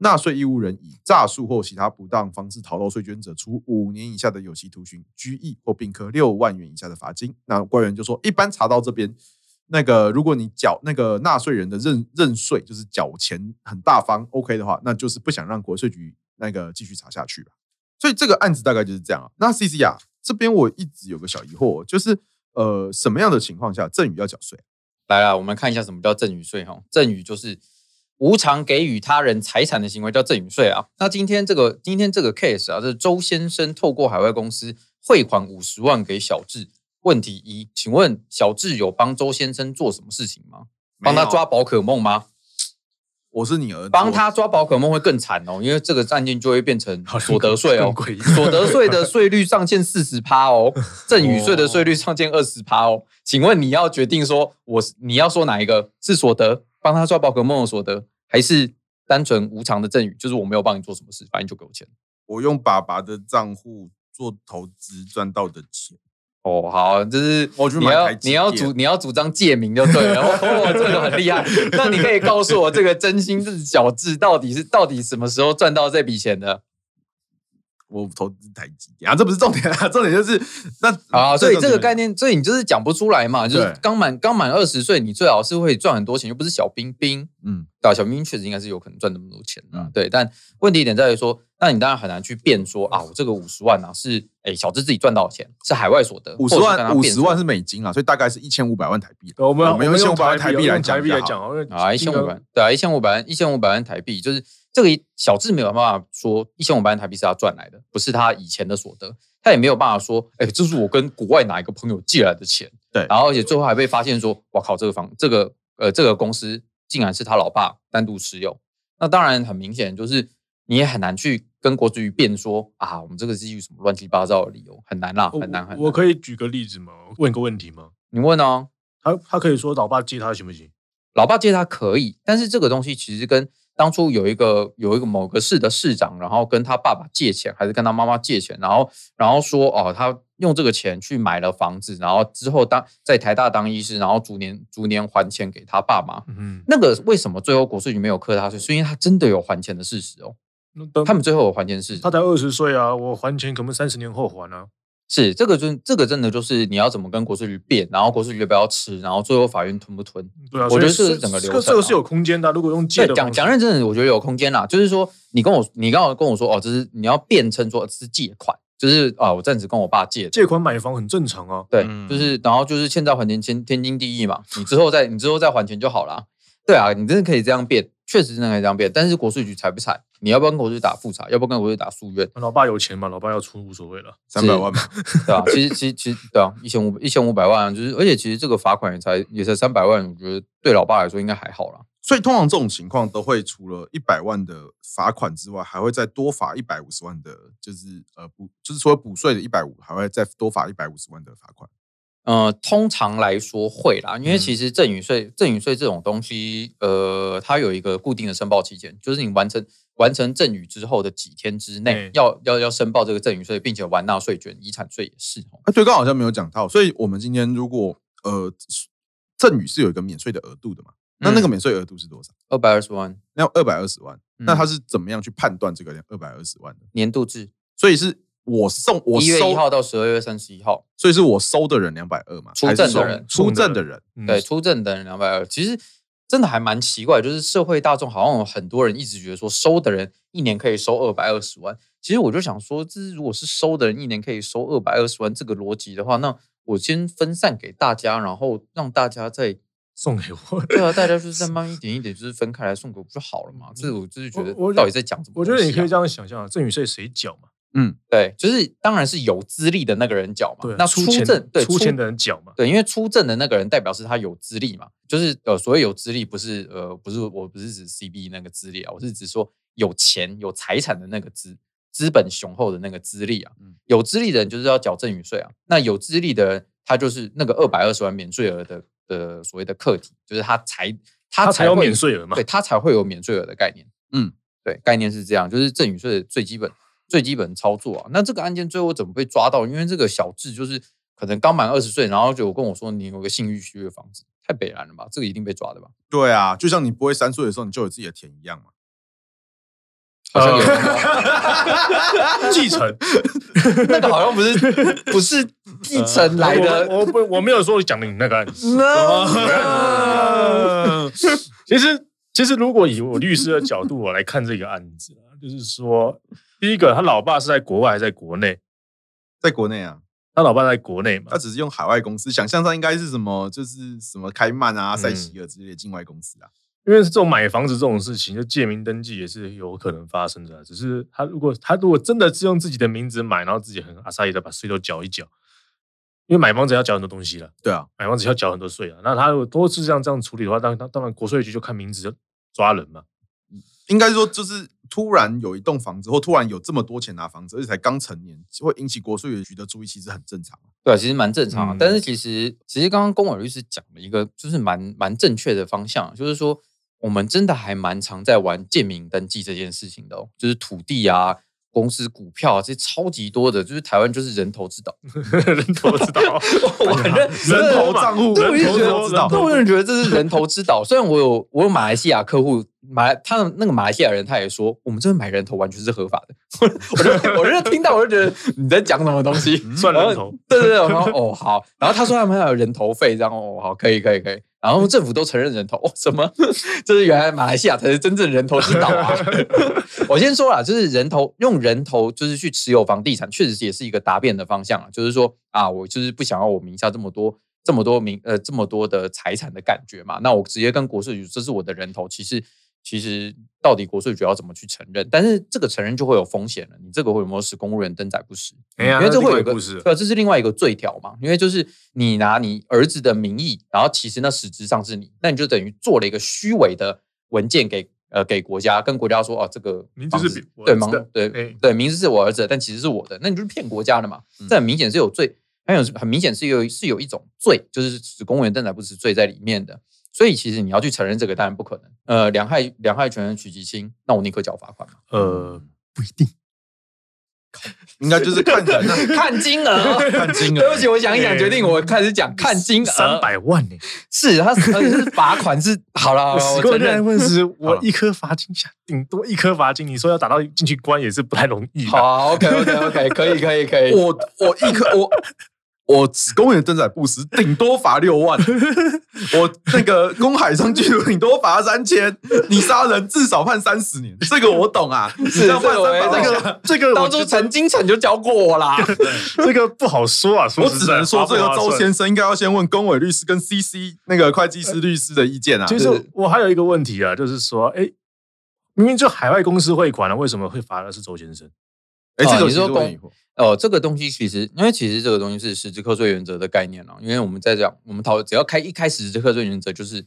[SPEAKER 2] 纳税义务人以诈术或其他不当方式逃漏税捐者，处五年以下的有期徒刑、拘役或并科六万元以下的罚金。那官员就说，一般查到这边，那个如果你缴那个纳税人的认认税，就是缴钱很大方，OK 的话，那就是不想让国税局那个继续查下去吧。所以这个案子大概就是这样。那 CC 啊，这边我一直有个小疑惑，就是呃，什么样的情况下赠与要缴税？
[SPEAKER 1] 来了，我们看一下什么叫赠与税哈。赠与就是。无偿给予他人财产的行为叫赠与税啊。那今天这个今天这个 case 啊，这是周先生透过海外公司汇款五十万给小智。问题一，请问小智有帮周先生做什么事情吗？帮他抓宝可梦吗？
[SPEAKER 2] 我是你儿子，
[SPEAKER 1] 帮他抓宝可梦会更惨哦，因为这个案件就会变成所得税哦。所得税的税率上限四十趴哦，赠与税的税率上限二十趴哦。请问你要决定说，我你要说哪一个是所得？帮他抓宝可梦的所得，还是单纯无偿的赠与？就是我没有帮你做什么事，反正就给我钱。
[SPEAKER 2] 我用爸爸的账户做投资赚到的钱。
[SPEAKER 1] 哦，好，就是你要你要主你要主张借名就对了。哦，这个很厉害。那你可以告诉我，这个真心是小智到底是到底什么时候赚到这笔钱的？
[SPEAKER 2] 我投资台积电啊，这不是重点啊，重点就是那
[SPEAKER 1] 啊，所以这个概念，所以你就是讲不出来嘛，就是刚满刚满二十岁，你最好是会赚很多钱，又不是小冰冰，嗯，对，小冰冰确实应该是有可能赚那么多钱啊，对，但问题点在于说，那你当然很难去辩说啊，我这个五十万啊是哎小智自己赚到的钱，是海外所得，
[SPEAKER 2] 五十万五十万是美金啊，所以大概是一千五百万台币。
[SPEAKER 3] 我们
[SPEAKER 2] 我们用一千五百万台币来
[SPEAKER 3] 讲来讲
[SPEAKER 1] 啊，一千五百对啊，一千五百万一千五百万台币就是。这个小智没有办法说一千五百万台币是他赚来的，不是他以前的所得，他也没有办法说，哎，这是我跟国外哪一个朋友借来的钱。
[SPEAKER 2] 对，
[SPEAKER 1] 然后而且最后还被发现说，哇靠，这个房这个呃这个公司竟然是他老爸单独持有，那当然很明显就是你也很难去跟国税局辩说啊，我们这个是基于什么乱七八糟的理由，很难啦，很难很难。
[SPEAKER 3] 我可以举个例子吗？问个问题吗？
[SPEAKER 1] 你问哦，
[SPEAKER 3] 他他可以说老爸借他行不行？
[SPEAKER 1] 老爸借他可以，但是这个东西其实跟当初有一个有一个某个市的市长，然后跟他爸爸借钱，还是跟他妈妈借钱，然后然后说哦，他用这个钱去买了房子，然后之后当在台大当医师，然后逐年逐年还钱给他爸妈。嗯，那个为什么最后国税局没有课他税？是因为他真的有还钱的事实哦。他们最后有还钱是。
[SPEAKER 3] 他才二十岁啊，我还钱可能三十年后还啊。
[SPEAKER 1] 是这个就这个真的就是你要怎么跟国税局辩，然后国税局要不要吃，然后最后法院吞不吞？
[SPEAKER 3] 对啊，
[SPEAKER 1] 我觉得是整个流程、啊。
[SPEAKER 3] 这个是有空间的，如果用借的讲
[SPEAKER 1] 讲认真的，我觉得有空间啦。就是说，你跟我你刚好跟我说哦，这是你要辩称说这是借款，就是啊，我暂时跟我爸借
[SPEAKER 3] 借款买房很正常啊。
[SPEAKER 1] 对，就是然后就是欠债还钱，天天经地义嘛。你之后再你之后再还钱就好了。对啊，你真的可以这样辩，确实真的可以这样辩。但是国税局采不采？你要不要跟我去打复查？要不要跟我去打诉愿？
[SPEAKER 3] 老爸有钱嘛？老爸要出无所谓了，
[SPEAKER 2] 三百万嘛，
[SPEAKER 1] 对、啊？其实其实其实对啊，一千五一千五百万，就是而且其实这个罚款也才也才三百万，我觉得对老爸来说应该还好啦。
[SPEAKER 2] 所以通常这种情况都会除了一百万的罚款之外，还会再多罚一百五十万的，就是呃补，就是除了补税的一百五，还会再多罚一百五十万的罚款。
[SPEAKER 1] 呃，通常来说会啦，因为其实赠与税、赠与税这种东西，呃，它有一个固定的申报期间，就是你完成完成赠与之后的几天之内，要要要申报这个赠与税，并且完纳税卷，遗产税也是。
[SPEAKER 2] 啊，对，刚好像没有讲到，所以我们今天如果呃赠与是有一个免税的额度的嘛？那那个免税额度是多少？
[SPEAKER 1] 二百二十万。
[SPEAKER 2] 那二百二十万，
[SPEAKER 1] 嗯
[SPEAKER 2] 那他是怎么样去判断这个二百二十万的？
[SPEAKER 1] 年度制，
[SPEAKER 2] 所以是我送我
[SPEAKER 1] 一月
[SPEAKER 2] 收
[SPEAKER 1] 一号到十二月三十一号，
[SPEAKER 2] 所以是我收的人两百二嘛？
[SPEAKER 1] 出证的人
[SPEAKER 2] 出证的人，
[SPEAKER 3] 嗯
[SPEAKER 1] 对，出证的人两百二。其实真的还蛮奇怪，就是社会大众好像有很多人一直觉得说收的人一年可以收二百二十万。其实我就想说，这如果是收的人一年可以收二百二十万这个逻辑的话，那我先分散给大家，然后让大家再
[SPEAKER 3] 送给我。
[SPEAKER 1] 对啊，大家就是再慢一点一点，就是分开来送给我不就好了嘛？这我就是觉得到底在讲什么、啊
[SPEAKER 3] 我觉得你可以这样想象啊，赠与税谁缴嘛？
[SPEAKER 1] 对，就是当然是有资历的那个人缴嘛。
[SPEAKER 3] 对，
[SPEAKER 1] 那出证对
[SPEAKER 3] 出钱的人缴嘛。
[SPEAKER 1] 对，因为出证的那个人代表是他有资历嘛，就是呃，所谓有资历不是呃，不是我不是指 CB 那个资历啊，我是指说有钱有财产的那个资资本雄厚的那个资历啊。嗯有资历的人就是要缴赠与税啊。那有资历的人，他就是那个二百二十万免税额的的所谓的客体，就是他才他才
[SPEAKER 3] 有免税额嘛
[SPEAKER 1] 对，他才会有免税额的概念。
[SPEAKER 2] 嗯，
[SPEAKER 1] 对，概念是这样，就是赠与税的最基本最基本操作啊。那这个案件最后怎么被抓到？因为这个小智就是可能刚满二十岁，然后就跟我说你有个性欲区的房子，太北蓝了吧？这个一定被抓的吧？
[SPEAKER 2] 对啊，就像你不会三岁的时候你就有自己的田一样嘛。
[SPEAKER 1] 好像有、
[SPEAKER 3] 呃 继承
[SPEAKER 1] 那个好像不是 不是继承来的。
[SPEAKER 3] 我我不我没有说讲你那个案子。
[SPEAKER 1] No
[SPEAKER 3] 其实其实如果以我律师的角度我来看这个案子啊，就是说，第一个他老爸是在国外还是在国内？
[SPEAKER 2] 在国内啊，
[SPEAKER 3] 他老爸在国内嘛
[SPEAKER 2] 他？只是用海外公司，想象上应该是什么，就是什么开曼啊、
[SPEAKER 3] 嗯
[SPEAKER 2] 塞西尔之类的境外公司啊。
[SPEAKER 3] 因为这种买房子这种事情，就借名登记也是有可能发生的啊。只是他如果他如果真的是用自己的名字买，然后自己很阿萨伊的把税都缴一缴，因为买房子要缴很多东西了，
[SPEAKER 2] 对啊，
[SPEAKER 3] 买房子要缴很多税啊。那他如果都是这样这样处理的话，当当当然国税局就看名字就抓人嘛。
[SPEAKER 2] 应该说就是突然有一栋房子，或突然有这么多钱拿房子，而且才刚成年，会引起国税局的注意，其实很正常。
[SPEAKER 1] 对，其实蛮正常的。
[SPEAKER 3] 嗯
[SPEAKER 1] 但是其实其实刚刚公委律师讲了一个就是蛮蛮正确的方向，就是说我们真的还蛮常在玩建民登记这件事情的哦，就是土地啊。公司股票啊，这些超级多的，就是台湾就是人头之岛，
[SPEAKER 3] 人头之岛，
[SPEAKER 1] 我很认
[SPEAKER 2] 人头账户，
[SPEAKER 1] 对，我就觉得。对，我真的觉得这是人头之岛。虽然我有我有马来西亚客户，马来他的那个马来西亚人，他也说我们这边买人头完全是合法的。我就我就听到我就觉得你在讲什么东西，
[SPEAKER 3] 算人头。
[SPEAKER 1] 对对对，我说哦好，然后他说他们还有人头费，这样哦好，可以可以可以。然后政府都承认人头，哦什么？这是原来马来西亚才是真正人头之岛啊！我先说啦，就是人头用人头就是去持有房地产，确实也是一个答辩的方向啊。就是说啊，我就是不想要我名下这么多这么多名呃这么多的财产的感觉嘛。那我直接跟国税局，这是我的人头，其实。其实到底国税局要怎么去承认？但是这个承认就会有风险了。你这个会有没有使公务员登载不实？
[SPEAKER 3] 哎呀，
[SPEAKER 1] 因为这会有
[SPEAKER 3] 一
[SPEAKER 1] 个这是另外一个罪条嘛。因为就是你拿你儿子的名义，然后其实那实质上是你，那你就等于做了一个虚伪的文件给呃给国家，跟国家说哦，这个
[SPEAKER 3] 名字是
[SPEAKER 1] 对吗？对
[SPEAKER 3] 哎
[SPEAKER 1] 对，名字是我儿子的，但其实是我的，那你就是骗国家的嘛。这很明显是有罪，很有很明显是有是有一种罪，就是使公务员登载不实罪在里面的。所以其实你要去承认这个，当然不可能。呃，两害两害全取其轻，那我宁可缴罚款嘛。
[SPEAKER 3] 呃，不一定，
[SPEAKER 2] 应该就是看人啊，
[SPEAKER 1] 看金额，
[SPEAKER 2] 看金额。
[SPEAKER 1] 对不起，我想一想，决定我开始讲看金额。
[SPEAKER 3] 三百万呢？
[SPEAKER 1] 是，他是是罚款是好了，我
[SPEAKER 3] 十
[SPEAKER 1] 承认。
[SPEAKER 3] 个人问是 我一颗罚金下，顶多一颗罚金。你说要打到进去关也是不太容易的。
[SPEAKER 1] 好，OK，OK，OK，可以，可以，可以。
[SPEAKER 2] 我我一颗我我公务员登载不实，顶多罚六万。我那个公海上巨轮顶多罚三千，你杀人至少判三十年，这个我懂啊。
[SPEAKER 1] 是
[SPEAKER 2] 这样判
[SPEAKER 1] 这个我也
[SPEAKER 2] 300万
[SPEAKER 1] 懂
[SPEAKER 2] 下
[SPEAKER 3] 这个
[SPEAKER 1] 当初陈金城就教过我啦。
[SPEAKER 3] 这个不好说啊，说
[SPEAKER 2] 我只能说，这个周先生应该要先问公委律师跟 CC 那个会计师律师的意见啊。
[SPEAKER 3] 其实我还有一个问题啊，就是说，哎，明明就海外公司汇款了，为什么会罚的是周先生？
[SPEAKER 2] 哎，这个
[SPEAKER 1] 你
[SPEAKER 2] 说
[SPEAKER 1] 哦，这个东西其实，因为其实这个东西是实质课税原则的概念了。因为我们在讲，我们讨只要开一开始实质课税原则，就是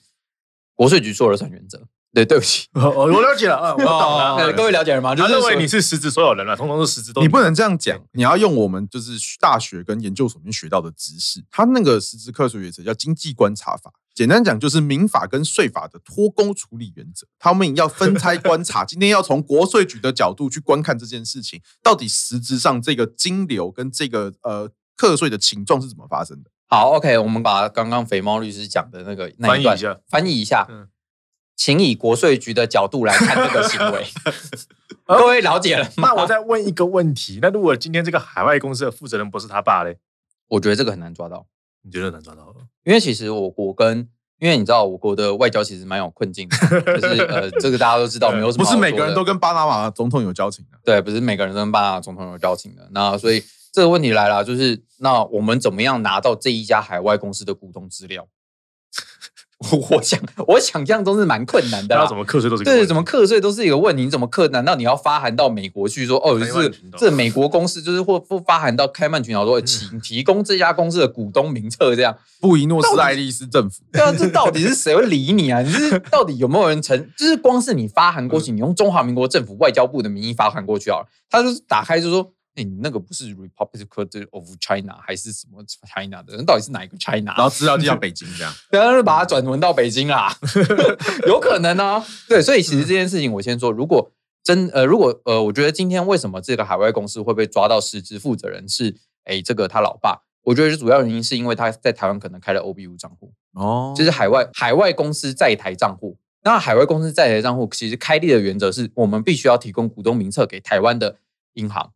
[SPEAKER 1] 国税局说了算原则。对，对不起，
[SPEAKER 3] 我，我了解了啊，我懂了。
[SPEAKER 1] 呃各位了解了吗？就
[SPEAKER 3] 他认为你是实质所有人了，通通是实质都
[SPEAKER 2] 你不能这样讲，你要用我们就是大学跟研究所里面学到的知识。他那个实质课税原则叫经济观察法，简单讲就是民法跟税法的脱钩处理原则。他们要分拆观察，今天要从国税局的角度去观看这件事情，到底实质上这个金流跟这个呃课税的情状是怎么发生的？
[SPEAKER 1] 好，OK，我们把刚刚肥猫律师讲的那个那一段
[SPEAKER 3] 翻译一下
[SPEAKER 1] 翻译一下。
[SPEAKER 3] 嗯
[SPEAKER 1] 请以国税局的角度来看这个行为。各位了解了吗？
[SPEAKER 3] 那我再问一个问题：那如果今天这个海外公司的负责人不是他爸嘞？
[SPEAKER 1] 我觉得这个很难抓到。
[SPEAKER 3] 你觉得难抓到？
[SPEAKER 1] 因为其实我国跟因为你知道我国的外交其实蛮有困境的，就是呃，这个大家都知道，没有什么。
[SPEAKER 2] 不是每个人都跟巴拿马总统有交情的。
[SPEAKER 1] 对，不是每个人都跟巴拿马总统有交情的。那所以这个问题来了，就是那我们怎么样拿到这一家海外公司的股东资料？我想，我想象中是蛮困难的。
[SPEAKER 3] 那怎么课税都是
[SPEAKER 1] 对，怎么课税都是一个问题。你怎么课？难道你要发函到美国去说，哦，就是这美国公司就是或不发函到开曼群岛说，请提供这家公司的股东名册，这样。
[SPEAKER 2] 布宜诺斯艾利斯政府。
[SPEAKER 1] 对啊，这到底是谁会理你啊？你是 到底有没有人承？就是光是你发函过去，你用中华民国政府外交部的名义发函过去啊，他就是打开就说。哎，你那个不是 Republic of China 还是什么 China 的？人到底是哪一个 China？
[SPEAKER 2] 然后资料就叫北京这样，
[SPEAKER 1] 然后就把它转文到北京啦，有可能呢、啊。对，所以其实这件事情我先说，如果真呃，如果呃，我觉得今天为什么这个海外公司会被抓到实质负责人是哎，这个他老爸？我觉得主要原因是因为他在台湾可能开了 OBU 账户哦，就是海外海外公司在台账户。那海外公司在台账户其实开立的原则是我们必须要提供股东名册给台湾的银行。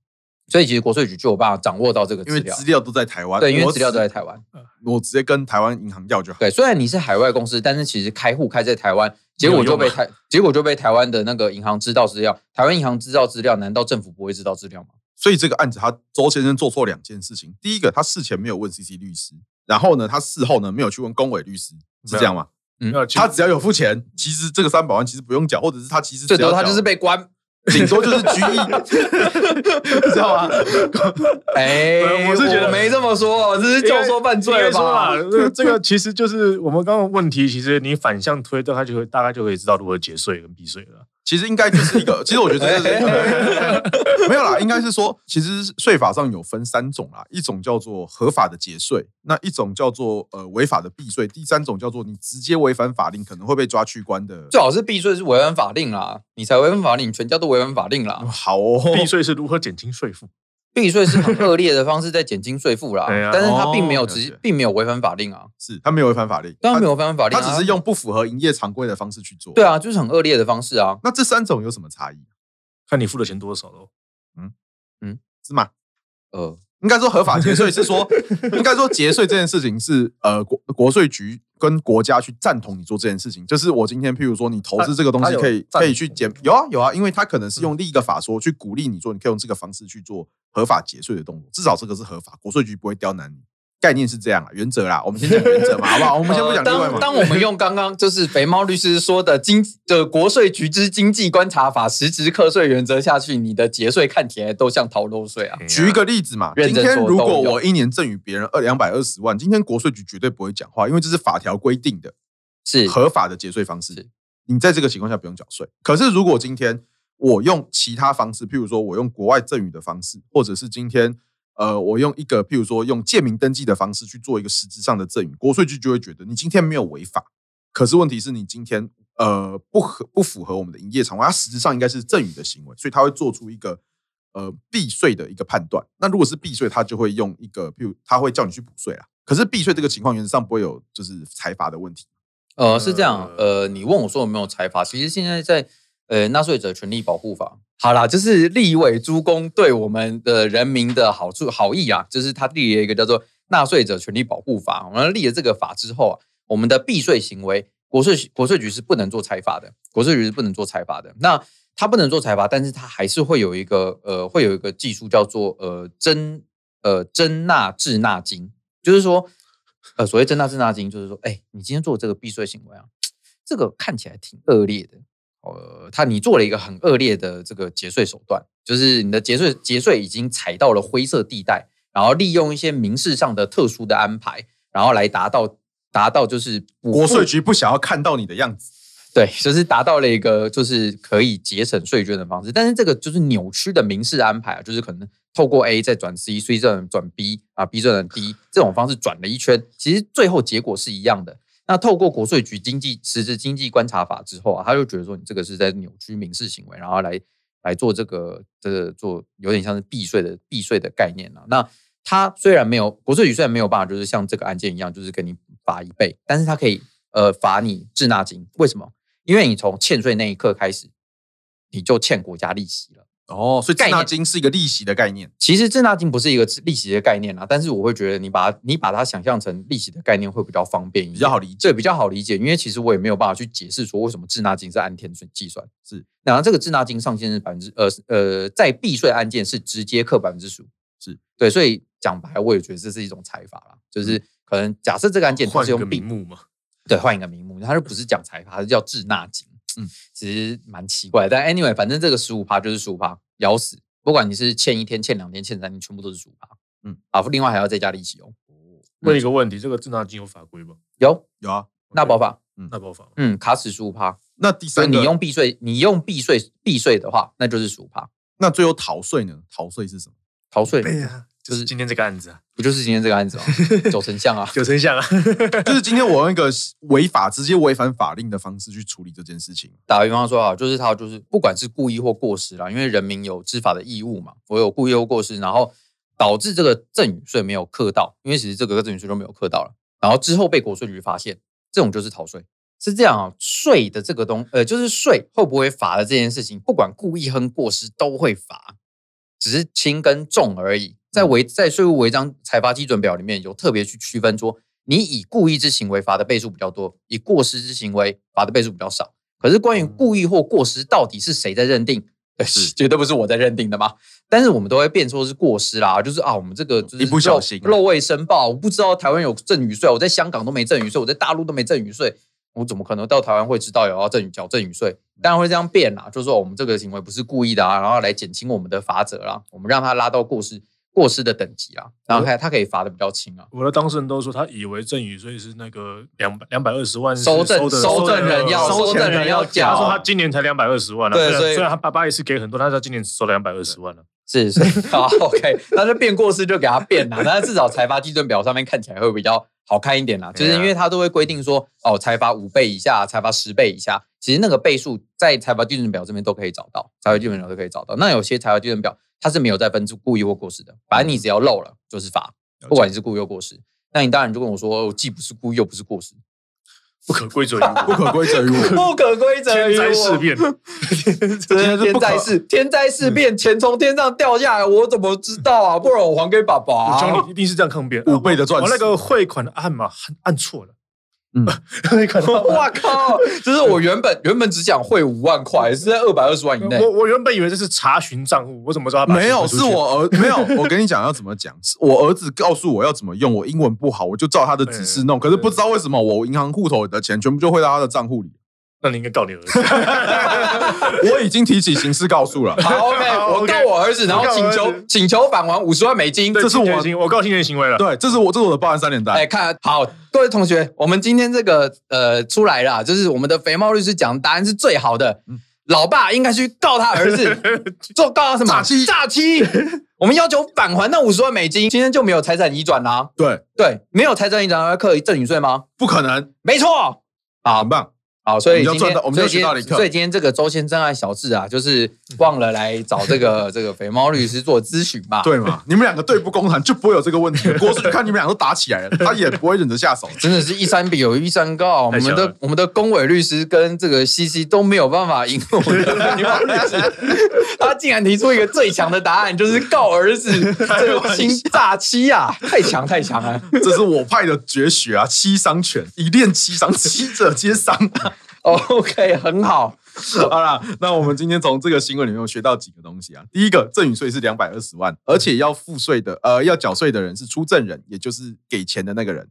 [SPEAKER 1] 所以其实国税局就有办法掌握到这个资料，
[SPEAKER 2] 因为资料都在台湾。
[SPEAKER 1] 对，因为资料都在台湾，
[SPEAKER 2] 我直接跟台湾银行要就好。
[SPEAKER 1] 对，虽然你是海外公司，但是其实开户开在台湾，结果就被台结果就被台湾的那个银行知道资料。台湾银行知道资料，难道政府不会知道资料吗？
[SPEAKER 2] 所以这个案子，他周先生做错两件事情。第一个，他事前没有问 CC 律师，然后呢，他事后呢没有去问公委律师，是这样吗？
[SPEAKER 1] 嗯，
[SPEAKER 2] 他只要有付钱，其实这个三百万其实不用缴，或者是他其实
[SPEAKER 1] 最多他就是被关。
[SPEAKER 2] 顶多就是拘役，知道吗？
[SPEAKER 1] 哎、欸，我是觉得没这么说，这是教唆犯罪吧？
[SPEAKER 3] 这个其实就是我们刚刚问题，其实你反向推，大概就会大概就可以知道如何节税跟避税了。
[SPEAKER 2] 其实应该就是一个，其实我觉得这是 没有啦，应该是说，其实税法上有分三种啦，一种叫做合法的节税，那一种叫做呃违法的避税，第三种叫做你直接违反法令可能会被抓去关的。
[SPEAKER 1] 最好是避税是违反法令啦，你才违反法令，全家都违反法令啦。
[SPEAKER 2] 好哦，
[SPEAKER 3] 避税是如何减轻税负？
[SPEAKER 1] 避税是很恶劣的方式在减轻税负啦，但是他并没有直接，并没有违反法令啊，
[SPEAKER 2] 是他没有违反法令，
[SPEAKER 1] 当然没有违反法令，
[SPEAKER 2] 他只是用不符合营业常规的方式去做，
[SPEAKER 1] 对啊，就是很恶劣的方式啊。
[SPEAKER 2] 那这三种有什么差异？
[SPEAKER 3] 看你付的钱多少喽。
[SPEAKER 2] 嗯嗯，是吗？呃。应该说合法节税是说，应该说节税这件事情是呃国国税局跟国家去赞同你做这件事情。就是我今天譬如说你投资这个东西可以可以去减，有啊有啊，因为他可能是用另一个法说去鼓励你做，你可以用这个方式去做合法节税的动作，至少这个是合法，国税局不会刁难你。概念是这样啊，原则啦，我们先讲原则嘛，好不好？我们先不讲另外嘛。
[SPEAKER 1] 当当我们用刚刚就是肥猫律师说的经的国税局之经济观察法实质课税原则下去，你的节税看起来都像逃漏税啊。
[SPEAKER 2] 举一个例子嘛，今天如果我一年赠与别人二两百二十万，今天国税局绝对不会讲话，因为这是法条规定的，是合法的节税方式。你在这个情况下不用缴税。可是如果今天我用其他方式，譬如说我用国外赠与的方式，或者是今天。呃，我用一个譬如说用借名登记的方式去做一个实质上的赠与，国税局就会觉得你今天没有违法，可是问题是你今天呃不合不符合我们的营业常规，它实质上应该是赠与的行为，所以他会做出一个呃避税的一个判断。那如果是避税，他就会用一个譬如他会叫你去补税啦。可是避税这个情况原则上不会有就是财阀的问题。
[SPEAKER 1] 呃，是这样。呃，你问我说有没有财阀？其实现在在呃纳税者权利保护法。好啦，就是立委诸公对我们的人民的好处好意啊，就是他立了一个叫做《纳税者权利保护法》。我们立了这个法之后啊，我们的避税行为，国税国税局是不能做裁罚的，国税局是不能做裁罚的。那他不能做裁罚，但是他还是会有一个呃，会有一个技术叫做呃征呃征纳滞纳金，就是说呃所谓征纳滞纳金，就是说，哎，你今天做这个避税行为啊，这个看起来挺恶劣的。呃，他你做了一个很恶劣的这个节税手段，就是你的节税节税已经踩到了灰色地带，然后利用一些民事上的特殊的安排，然后来达到达到就是
[SPEAKER 2] 国税局不想要看到你的样子，
[SPEAKER 1] 对，就是达到了一个就是可以节省税捐的方式，但是这个就是扭曲的民事安排啊，就是可能透过 A 再转 C，C 转转 B 啊，B 转 D 这种方式转了一圈，其实最后结果是一样的。那透过国税局经济实质经济观察法之后啊，他就觉得说你这个是在扭曲民事行为，然后来来做这个这个做有点像是避税的避税的概念啊。那他虽然没有国税局虽然没有办法，就是像这个案件一样，就是给你罚一倍，但是他可以呃罚你滞纳金。为什么？因为你从欠税那一刻开始，你就欠国家利息了。
[SPEAKER 2] 哦，所以滞纳金是一个利息的概念。
[SPEAKER 1] 其实滞纳金不是一个利息的概念啊，但是我会觉得你把你把它想象成利息的概念会比较方便一点，
[SPEAKER 2] 比较好理解。
[SPEAKER 1] 对，比较好理解。因为其实我也没有办法去解释说为什么滞纳金是按天算计算。是，然后这个滞纳金上限是百分之呃呃，在避税案件是直接扣百分之十五。是对，所以讲白，我也觉得这是一种财法啦，就是可能假设这个案件它是用名目嘛，对，换一个名目，它就不是讲财法，它是叫滞纳金。嗯，其实蛮奇怪，但 anyway，反正这个十五趴就是十五趴，咬死。不管你是欠一天、欠两天、欠三天，全部都是十五趴。嗯，好，另外还要再加利息哦。
[SPEAKER 3] 问一个问题，这个滞纳金有法规吗？
[SPEAKER 1] 有，
[SPEAKER 2] 有啊，
[SPEAKER 1] 纳保法。
[SPEAKER 3] 嗯，纳保法。
[SPEAKER 1] 嗯，卡死十五趴。
[SPEAKER 2] 那第三个，
[SPEAKER 1] 你用避税，你用避税避税的话，那就是十五趴。
[SPEAKER 2] 那最后逃税呢？逃税是什么？
[SPEAKER 1] 逃税。
[SPEAKER 3] 对呀。就是今天这个案子啊，
[SPEAKER 1] 不就是今天这个案子吗？九成像啊，
[SPEAKER 3] 九成像啊，
[SPEAKER 2] 就是今天我用一个违法、直接违反法令的方式去处理这件事情。
[SPEAKER 1] 打个比方说啊，就是他就是不管是故意或过失啦，因为人民有知法的义务嘛，我有故意或过失，然后导致这个赠与税没有课到，因为其实这个赠与税都没有课到了，然后之后被国税局发现，这种就是逃税。是这样啊，税的这个东呃，就是税会不会罚的这件事情，不管故意和过失都会罚，只是轻跟重而已。在违在税务违章裁罚基准表里面有特别去区分说，你以故意之行为罚的倍数比较多，以过失之行为罚的倍数比较少。可是关于故意或过失到底是谁在认定？是 绝对不是我在认定的嘛？但是我们都会辩说是过失啦，就是啊，我们这个就是
[SPEAKER 2] 一不小心
[SPEAKER 1] 漏未申报，我不知道台湾有赠与税，我在香港都没赠与税，我在大陆都没赠与税，我怎么可能到台湾会知道有要赠与缴赠与税？当然会这样变啦，就是说我们这个行为不是故意的啊，然后来减轻我们的罚则啦，我们让他拉到过失。过失的等级啊，然后他他可以罚的比较轻啊。
[SPEAKER 3] 我的当事人都说，他以为赠与税是那个两百两百二十万
[SPEAKER 1] 收赠收赠人要收证人要缴。
[SPEAKER 3] 他说他今年才两百二十万了，对，所以虽然他爸爸也是给很多，但是他今年只收了两百二十万了。
[SPEAKER 1] 是是，好 OK，那就变过失就给他变了，那至少财阀基准表上面看起来会比较好看一点啦。就是因为他都会规定说，哦，财阀五倍以下，财阀十倍以下，其实那个倍数在财阀基准表这边都可以找到，裁罚基准表都可以找到。那有些裁罚基准表。他是没有在分出故意或过失的，反正你只要漏了就是罚，不管你是故意或过失。那你当然就跟我说，我既不是故意又不是过失，
[SPEAKER 3] 不可归责于我，
[SPEAKER 2] 不可归责于我，
[SPEAKER 1] 不可归责于我。
[SPEAKER 3] 天灾事变，
[SPEAKER 1] 天灾事天灾事变，钱从天上掉下来，我怎么知道啊？不然我还给爸爸。
[SPEAKER 3] 我教你一定是这样抗辩，
[SPEAKER 2] 五倍的钻石。
[SPEAKER 3] 我那个汇款的按码按错了。嗯，
[SPEAKER 1] 哇靠！就是我原本原本只想汇五万块，是在二百二十万以内。
[SPEAKER 3] 我我原本以为这是查询账户，我怎么知道？
[SPEAKER 2] 没有，是我儿没有。我跟你讲要怎么讲，我儿子告诉我要怎么用。我英文不好，我就照他的指示弄。可是不知道为什么，我银行户头的钱全部就汇到他的账户里。
[SPEAKER 3] 那你应该告你儿子。
[SPEAKER 2] 我已经提起刑事告诉了。
[SPEAKER 1] 好，OK，我告我儿子，然后请求请求返还五十万美金。
[SPEAKER 2] 这是我
[SPEAKER 3] 我告侵权行为了。
[SPEAKER 2] 对，这是我这是我的报案三连单。
[SPEAKER 1] 哎，看好各位同学，我们今天这个呃出来了，就是我们的肥猫律师讲的答案是最好的。老爸应该去告他儿子，做告他什么？诈欺！诈欺！我们要求返还那五十万美金。今天就没有财产移转啦。
[SPEAKER 2] 对
[SPEAKER 1] 对，没有财产移转要课赠与税吗？
[SPEAKER 2] 不可能。
[SPEAKER 1] 没错。好，
[SPEAKER 2] 很棒。
[SPEAKER 1] 好，所以今天
[SPEAKER 2] 我们就学到了一课。
[SPEAKER 1] 所以今天这个周先生爱小智啊，就是忘了来找这个 这个肥猫律师做咨询吧？
[SPEAKER 2] 对嘛？你们两个对簿公堂，就不会有这个问题。国税局看你们俩都打起来了，他也不会忍着下手。
[SPEAKER 1] 真的是一山比有一山高。我们的我们的公委律师跟这个西西都没有办法赢我们的肥猫律师。他竟然提出一个最强的答案，就是告儿子这个欺诈欺啊！太强太强了！
[SPEAKER 2] 这是我派的绝学啊，七伤拳，一练七伤，七者皆伤。
[SPEAKER 1] OK，很好。
[SPEAKER 2] 好了，那我们今天从这个新闻里面有学到几个东西啊。第一个，赠与税是两百二十万，而且要付税的，呃，要缴税的人是出赠人，也就是给钱的那个人。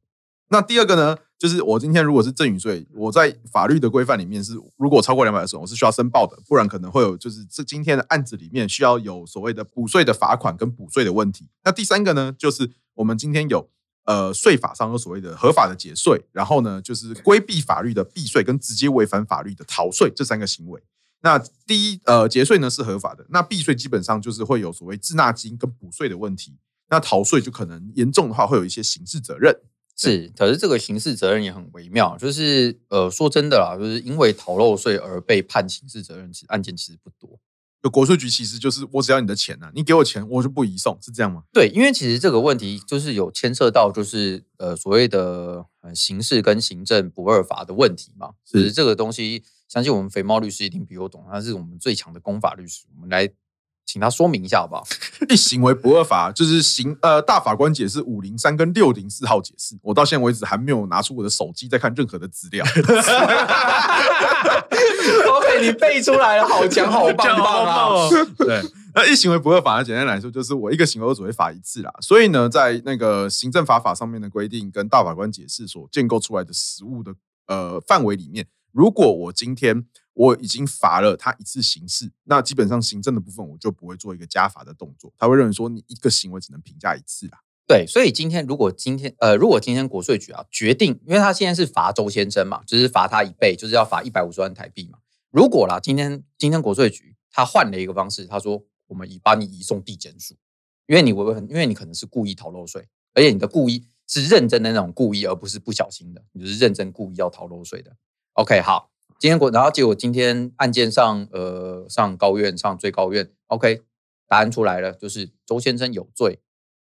[SPEAKER 2] 那第二个呢，就是我今天如果是赠与税，我在法律的规范里面是，如果超过两百二十万，我是需要申报的，不然可能会有就是这今天的案子里面需要有所谓的补税的罚款跟补税的问题。那第三个呢，就是我们今天有。呃，税法上有所谓的合法的节税，然后呢，就是规避法律的避税跟直接违反法律的逃税这三个行为。那第一，呃，节税呢是合法的，那避税基本上就是会有所谓滞纳金跟补税的问题。那逃税就可能严重的话会有一些刑事责任。
[SPEAKER 1] 是，可是这个刑事责任也很微妙，就是呃，说真的啦，就是因为逃漏税而被判刑事责任，其实案件其实不多。
[SPEAKER 2] 就国税局其实就是我只要你的钱呐、啊，你给我钱我就不移送，是这样吗？
[SPEAKER 1] 对，因为其实这个问题就是有牵涉到就是呃所谓的刑事跟行政不二法的问题嘛。是，这个东西相信我们肥猫律师一定比我懂，他是我们最强的公法律师。我们来请他说明一下好不好？
[SPEAKER 2] 一行为不二法就是行呃大法官解释五零三跟六零四号解释，我到现在为止还没有拿出我的手机在看任何的资料。
[SPEAKER 1] OK，你背出来了，好强，好棒棒啊！
[SPEAKER 2] 对，那一行为不二法，简单来说就是我一个行为我只会罚一次啦。所以呢，在那个行政法法上面的规定跟大法官解释所建构出来的实务的呃范围里面，如果我今天我已经罚了他一次刑事，那基本上行政的部分我就不会做一个加罚的动作。他会认为说你一个行为只能评价一次啦。
[SPEAKER 1] 对，所以今天如果今天呃，如果今天国税局啊决定，因为他现在是罚周先生嘛，就是罚他一倍，就是要罚一百五十万台币嘛。如果啦，今天今天国税局他换了一个方式，他说我们已把你移送地检署，因为你违很，因为你可能是故意逃漏税，而且你的故意是认真的那种故意，而不是不小心的，你就是认真故意要逃漏税的。OK，好，今天国然后结果今天案件上呃上高院上最高院，OK，答案出来了，就是周先生有罪。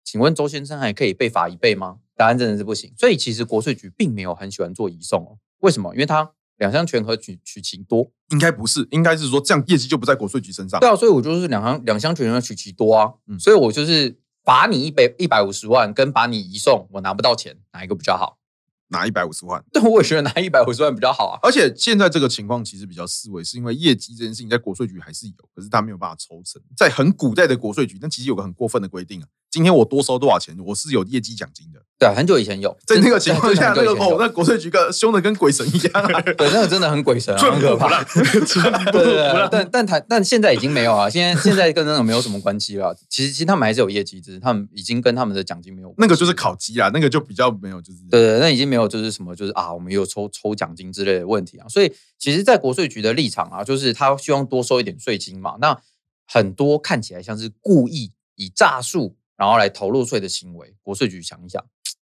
[SPEAKER 1] 请问周先生还可以被罚一倍吗？答案真的是不行。所以其实国税局并没有很喜欢做移送哦。为什么？因为他两项权和取取其多。
[SPEAKER 2] 应该不是，应该是说这样业绩就不在国税局身上。
[SPEAKER 1] 对啊，所以我就是两项两项权和取其多啊。嗯，所以我就是罚你一百一百五十万，跟把你移送，我拿不到钱，哪一个比较好？
[SPEAKER 2] 拿一百五十万，
[SPEAKER 1] 但我也觉得拿一百五十万比较好啊。
[SPEAKER 2] 而且现在这个情况其实比较思维，是因为业绩这件事情在国税局还是有，可是他没有办法抽成。在很古代的国税局，那其实有个很过分的规定啊。今天我多收多少钱，我是有业绩奖金的。
[SPEAKER 1] 对，很久以前有，
[SPEAKER 2] 在那个情况下，那个哦，那国税局跟凶的跟鬼神一样啊。
[SPEAKER 1] 对，那个真的很鬼神啊，很可怕。对对对，但但他但现在已经没有啊，现在现在跟那种没有什么关系了。其实其实他们还是有业绩，只是他们已经跟他们的奖金没有。
[SPEAKER 2] 那个就是考绩啊，那个就比较没有，就是
[SPEAKER 1] 对对，那已经没有就是什么就是啊，我们有抽抽奖金之类的问题啊。所以其实，在国税局的立场啊，就是他希望多收一点税金嘛。那很多看起来像是故意以诈术。然后来逃漏税的行为，国税局想一想，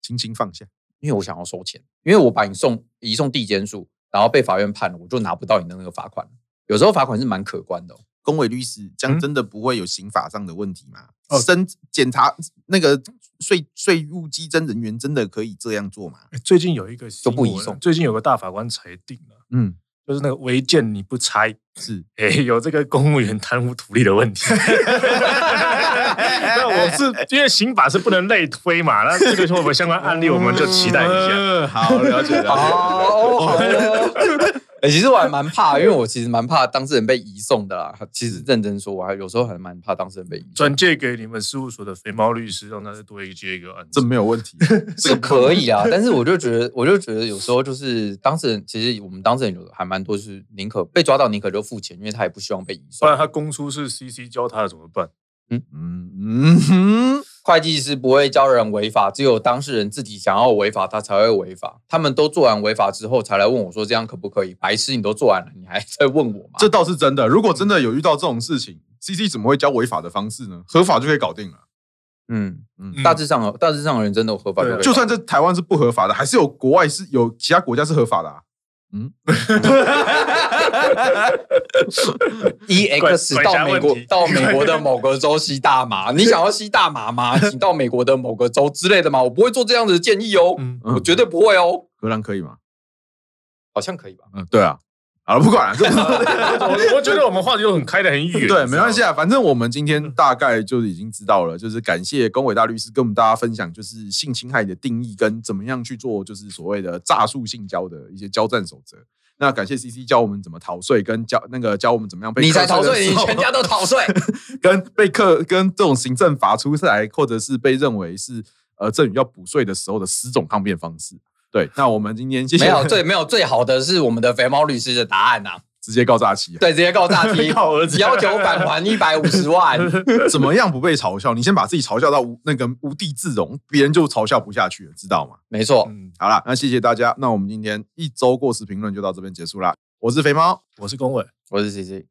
[SPEAKER 2] 轻轻放下，
[SPEAKER 1] 因为我想要收钱，因为我把你送移送地检署，然后被法院判了，我就拿不到你的那个罚款。有时候罚款是蛮可观的、哦。
[SPEAKER 2] 恭玮律师，这样真的不会有刑法上的问题吗？哦、嗯，审检查那个税税务稽征人员真的可以这样做吗？
[SPEAKER 3] 最近有一个
[SPEAKER 1] 都不移送，
[SPEAKER 3] 最近有个大法官裁定了，
[SPEAKER 2] 嗯。
[SPEAKER 3] 就是那个违建你不拆
[SPEAKER 2] 是
[SPEAKER 3] 哎、欸，有这个公务员贪污土地的问题。那我是因为刑法是不能类推嘛，那这个会不会相关案例，我们就期待一下。
[SPEAKER 2] 嗯、好，了解了解。好，好
[SPEAKER 1] 哎，其实我还蛮怕，因为我其实蛮怕当事人被移送的啦。其实认真说，我还有时候还蛮怕当事人被移送。
[SPEAKER 3] 转借给你们事务所的肥猫律师，让他再多一接一个案子，
[SPEAKER 2] 这没有问题，
[SPEAKER 1] 是可以啊。但是我就觉得，我就觉得有时候就是当事人，其实我们当事人有还蛮多，就是宁可被抓到，宁可就付钱，因为他也不希望被移送。
[SPEAKER 3] 不然他供出是 CC 教他的怎么办？
[SPEAKER 1] 嗯嗯嗯哼。会计师不会教人违法，只有当事人自己想要违法，他才会违法。他们都做完违法之后，才来问我说：“这样可不可以？”白痴，你都做完了，你还在问我吗？
[SPEAKER 2] 这倒是真的。如果真的有遇到这种事情，CC 怎么会教违法的方式呢？合法就可以搞定了。
[SPEAKER 1] 嗯嗯，大致上，大致上的人真的合法就
[SPEAKER 2] 算在台湾是不合法的，还是有国外是有其他国家是合法的啊。嗯，
[SPEAKER 1] EX 到美国到美国的某个州吸大麻，你想要吸大麻吗？请到美国的某个州之类的吗？我不会做这样子的建议哦，我绝对不会哦。
[SPEAKER 2] 荷兰可以吗？
[SPEAKER 1] 好像可以吧。
[SPEAKER 2] 嗯，对啊。好了，不管了。
[SPEAKER 3] 我我觉得我们话题都很开的很远。
[SPEAKER 2] 对，没关系啊，反正我们今天大概就已经知道了。就是感谢龚伟大律师跟我们大家分享，就是性侵害的定义跟怎么样去做，就是所谓的诈术性交的一些交战守则。那感谢 CC 教我们怎么逃税，跟教那个教我们怎么样被
[SPEAKER 1] 你才逃税，你全家都逃税，
[SPEAKER 2] 跟被课跟这种行政罚出来，或者是被认为是呃赠与要补税的时候的十种抗辩方式。对，那我们今天谢谢。
[SPEAKER 1] 没有最没有最好的是我们的肥猫律师的答案呐、啊，
[SPEAKER 2] 直接告诈欺。
[SPEAKER 1] 对，直接告诈欺，要求返还一百五十万。
[SPEAKER 2] 怎么样不被嘲笑？你先把自己嘲笑到无那个无地自容，别人就嘲笑不下去了，知道吗？
[SPEAKER 1] 没错。
[SPEAKER 2] 嗯，好了，那谢谢大家。那我们今天一周过时评论就到这边结束啦。我是肥猫，
[SPEAKER 3] 我是龚伟，
[SPEAKER 1] 我是 CC。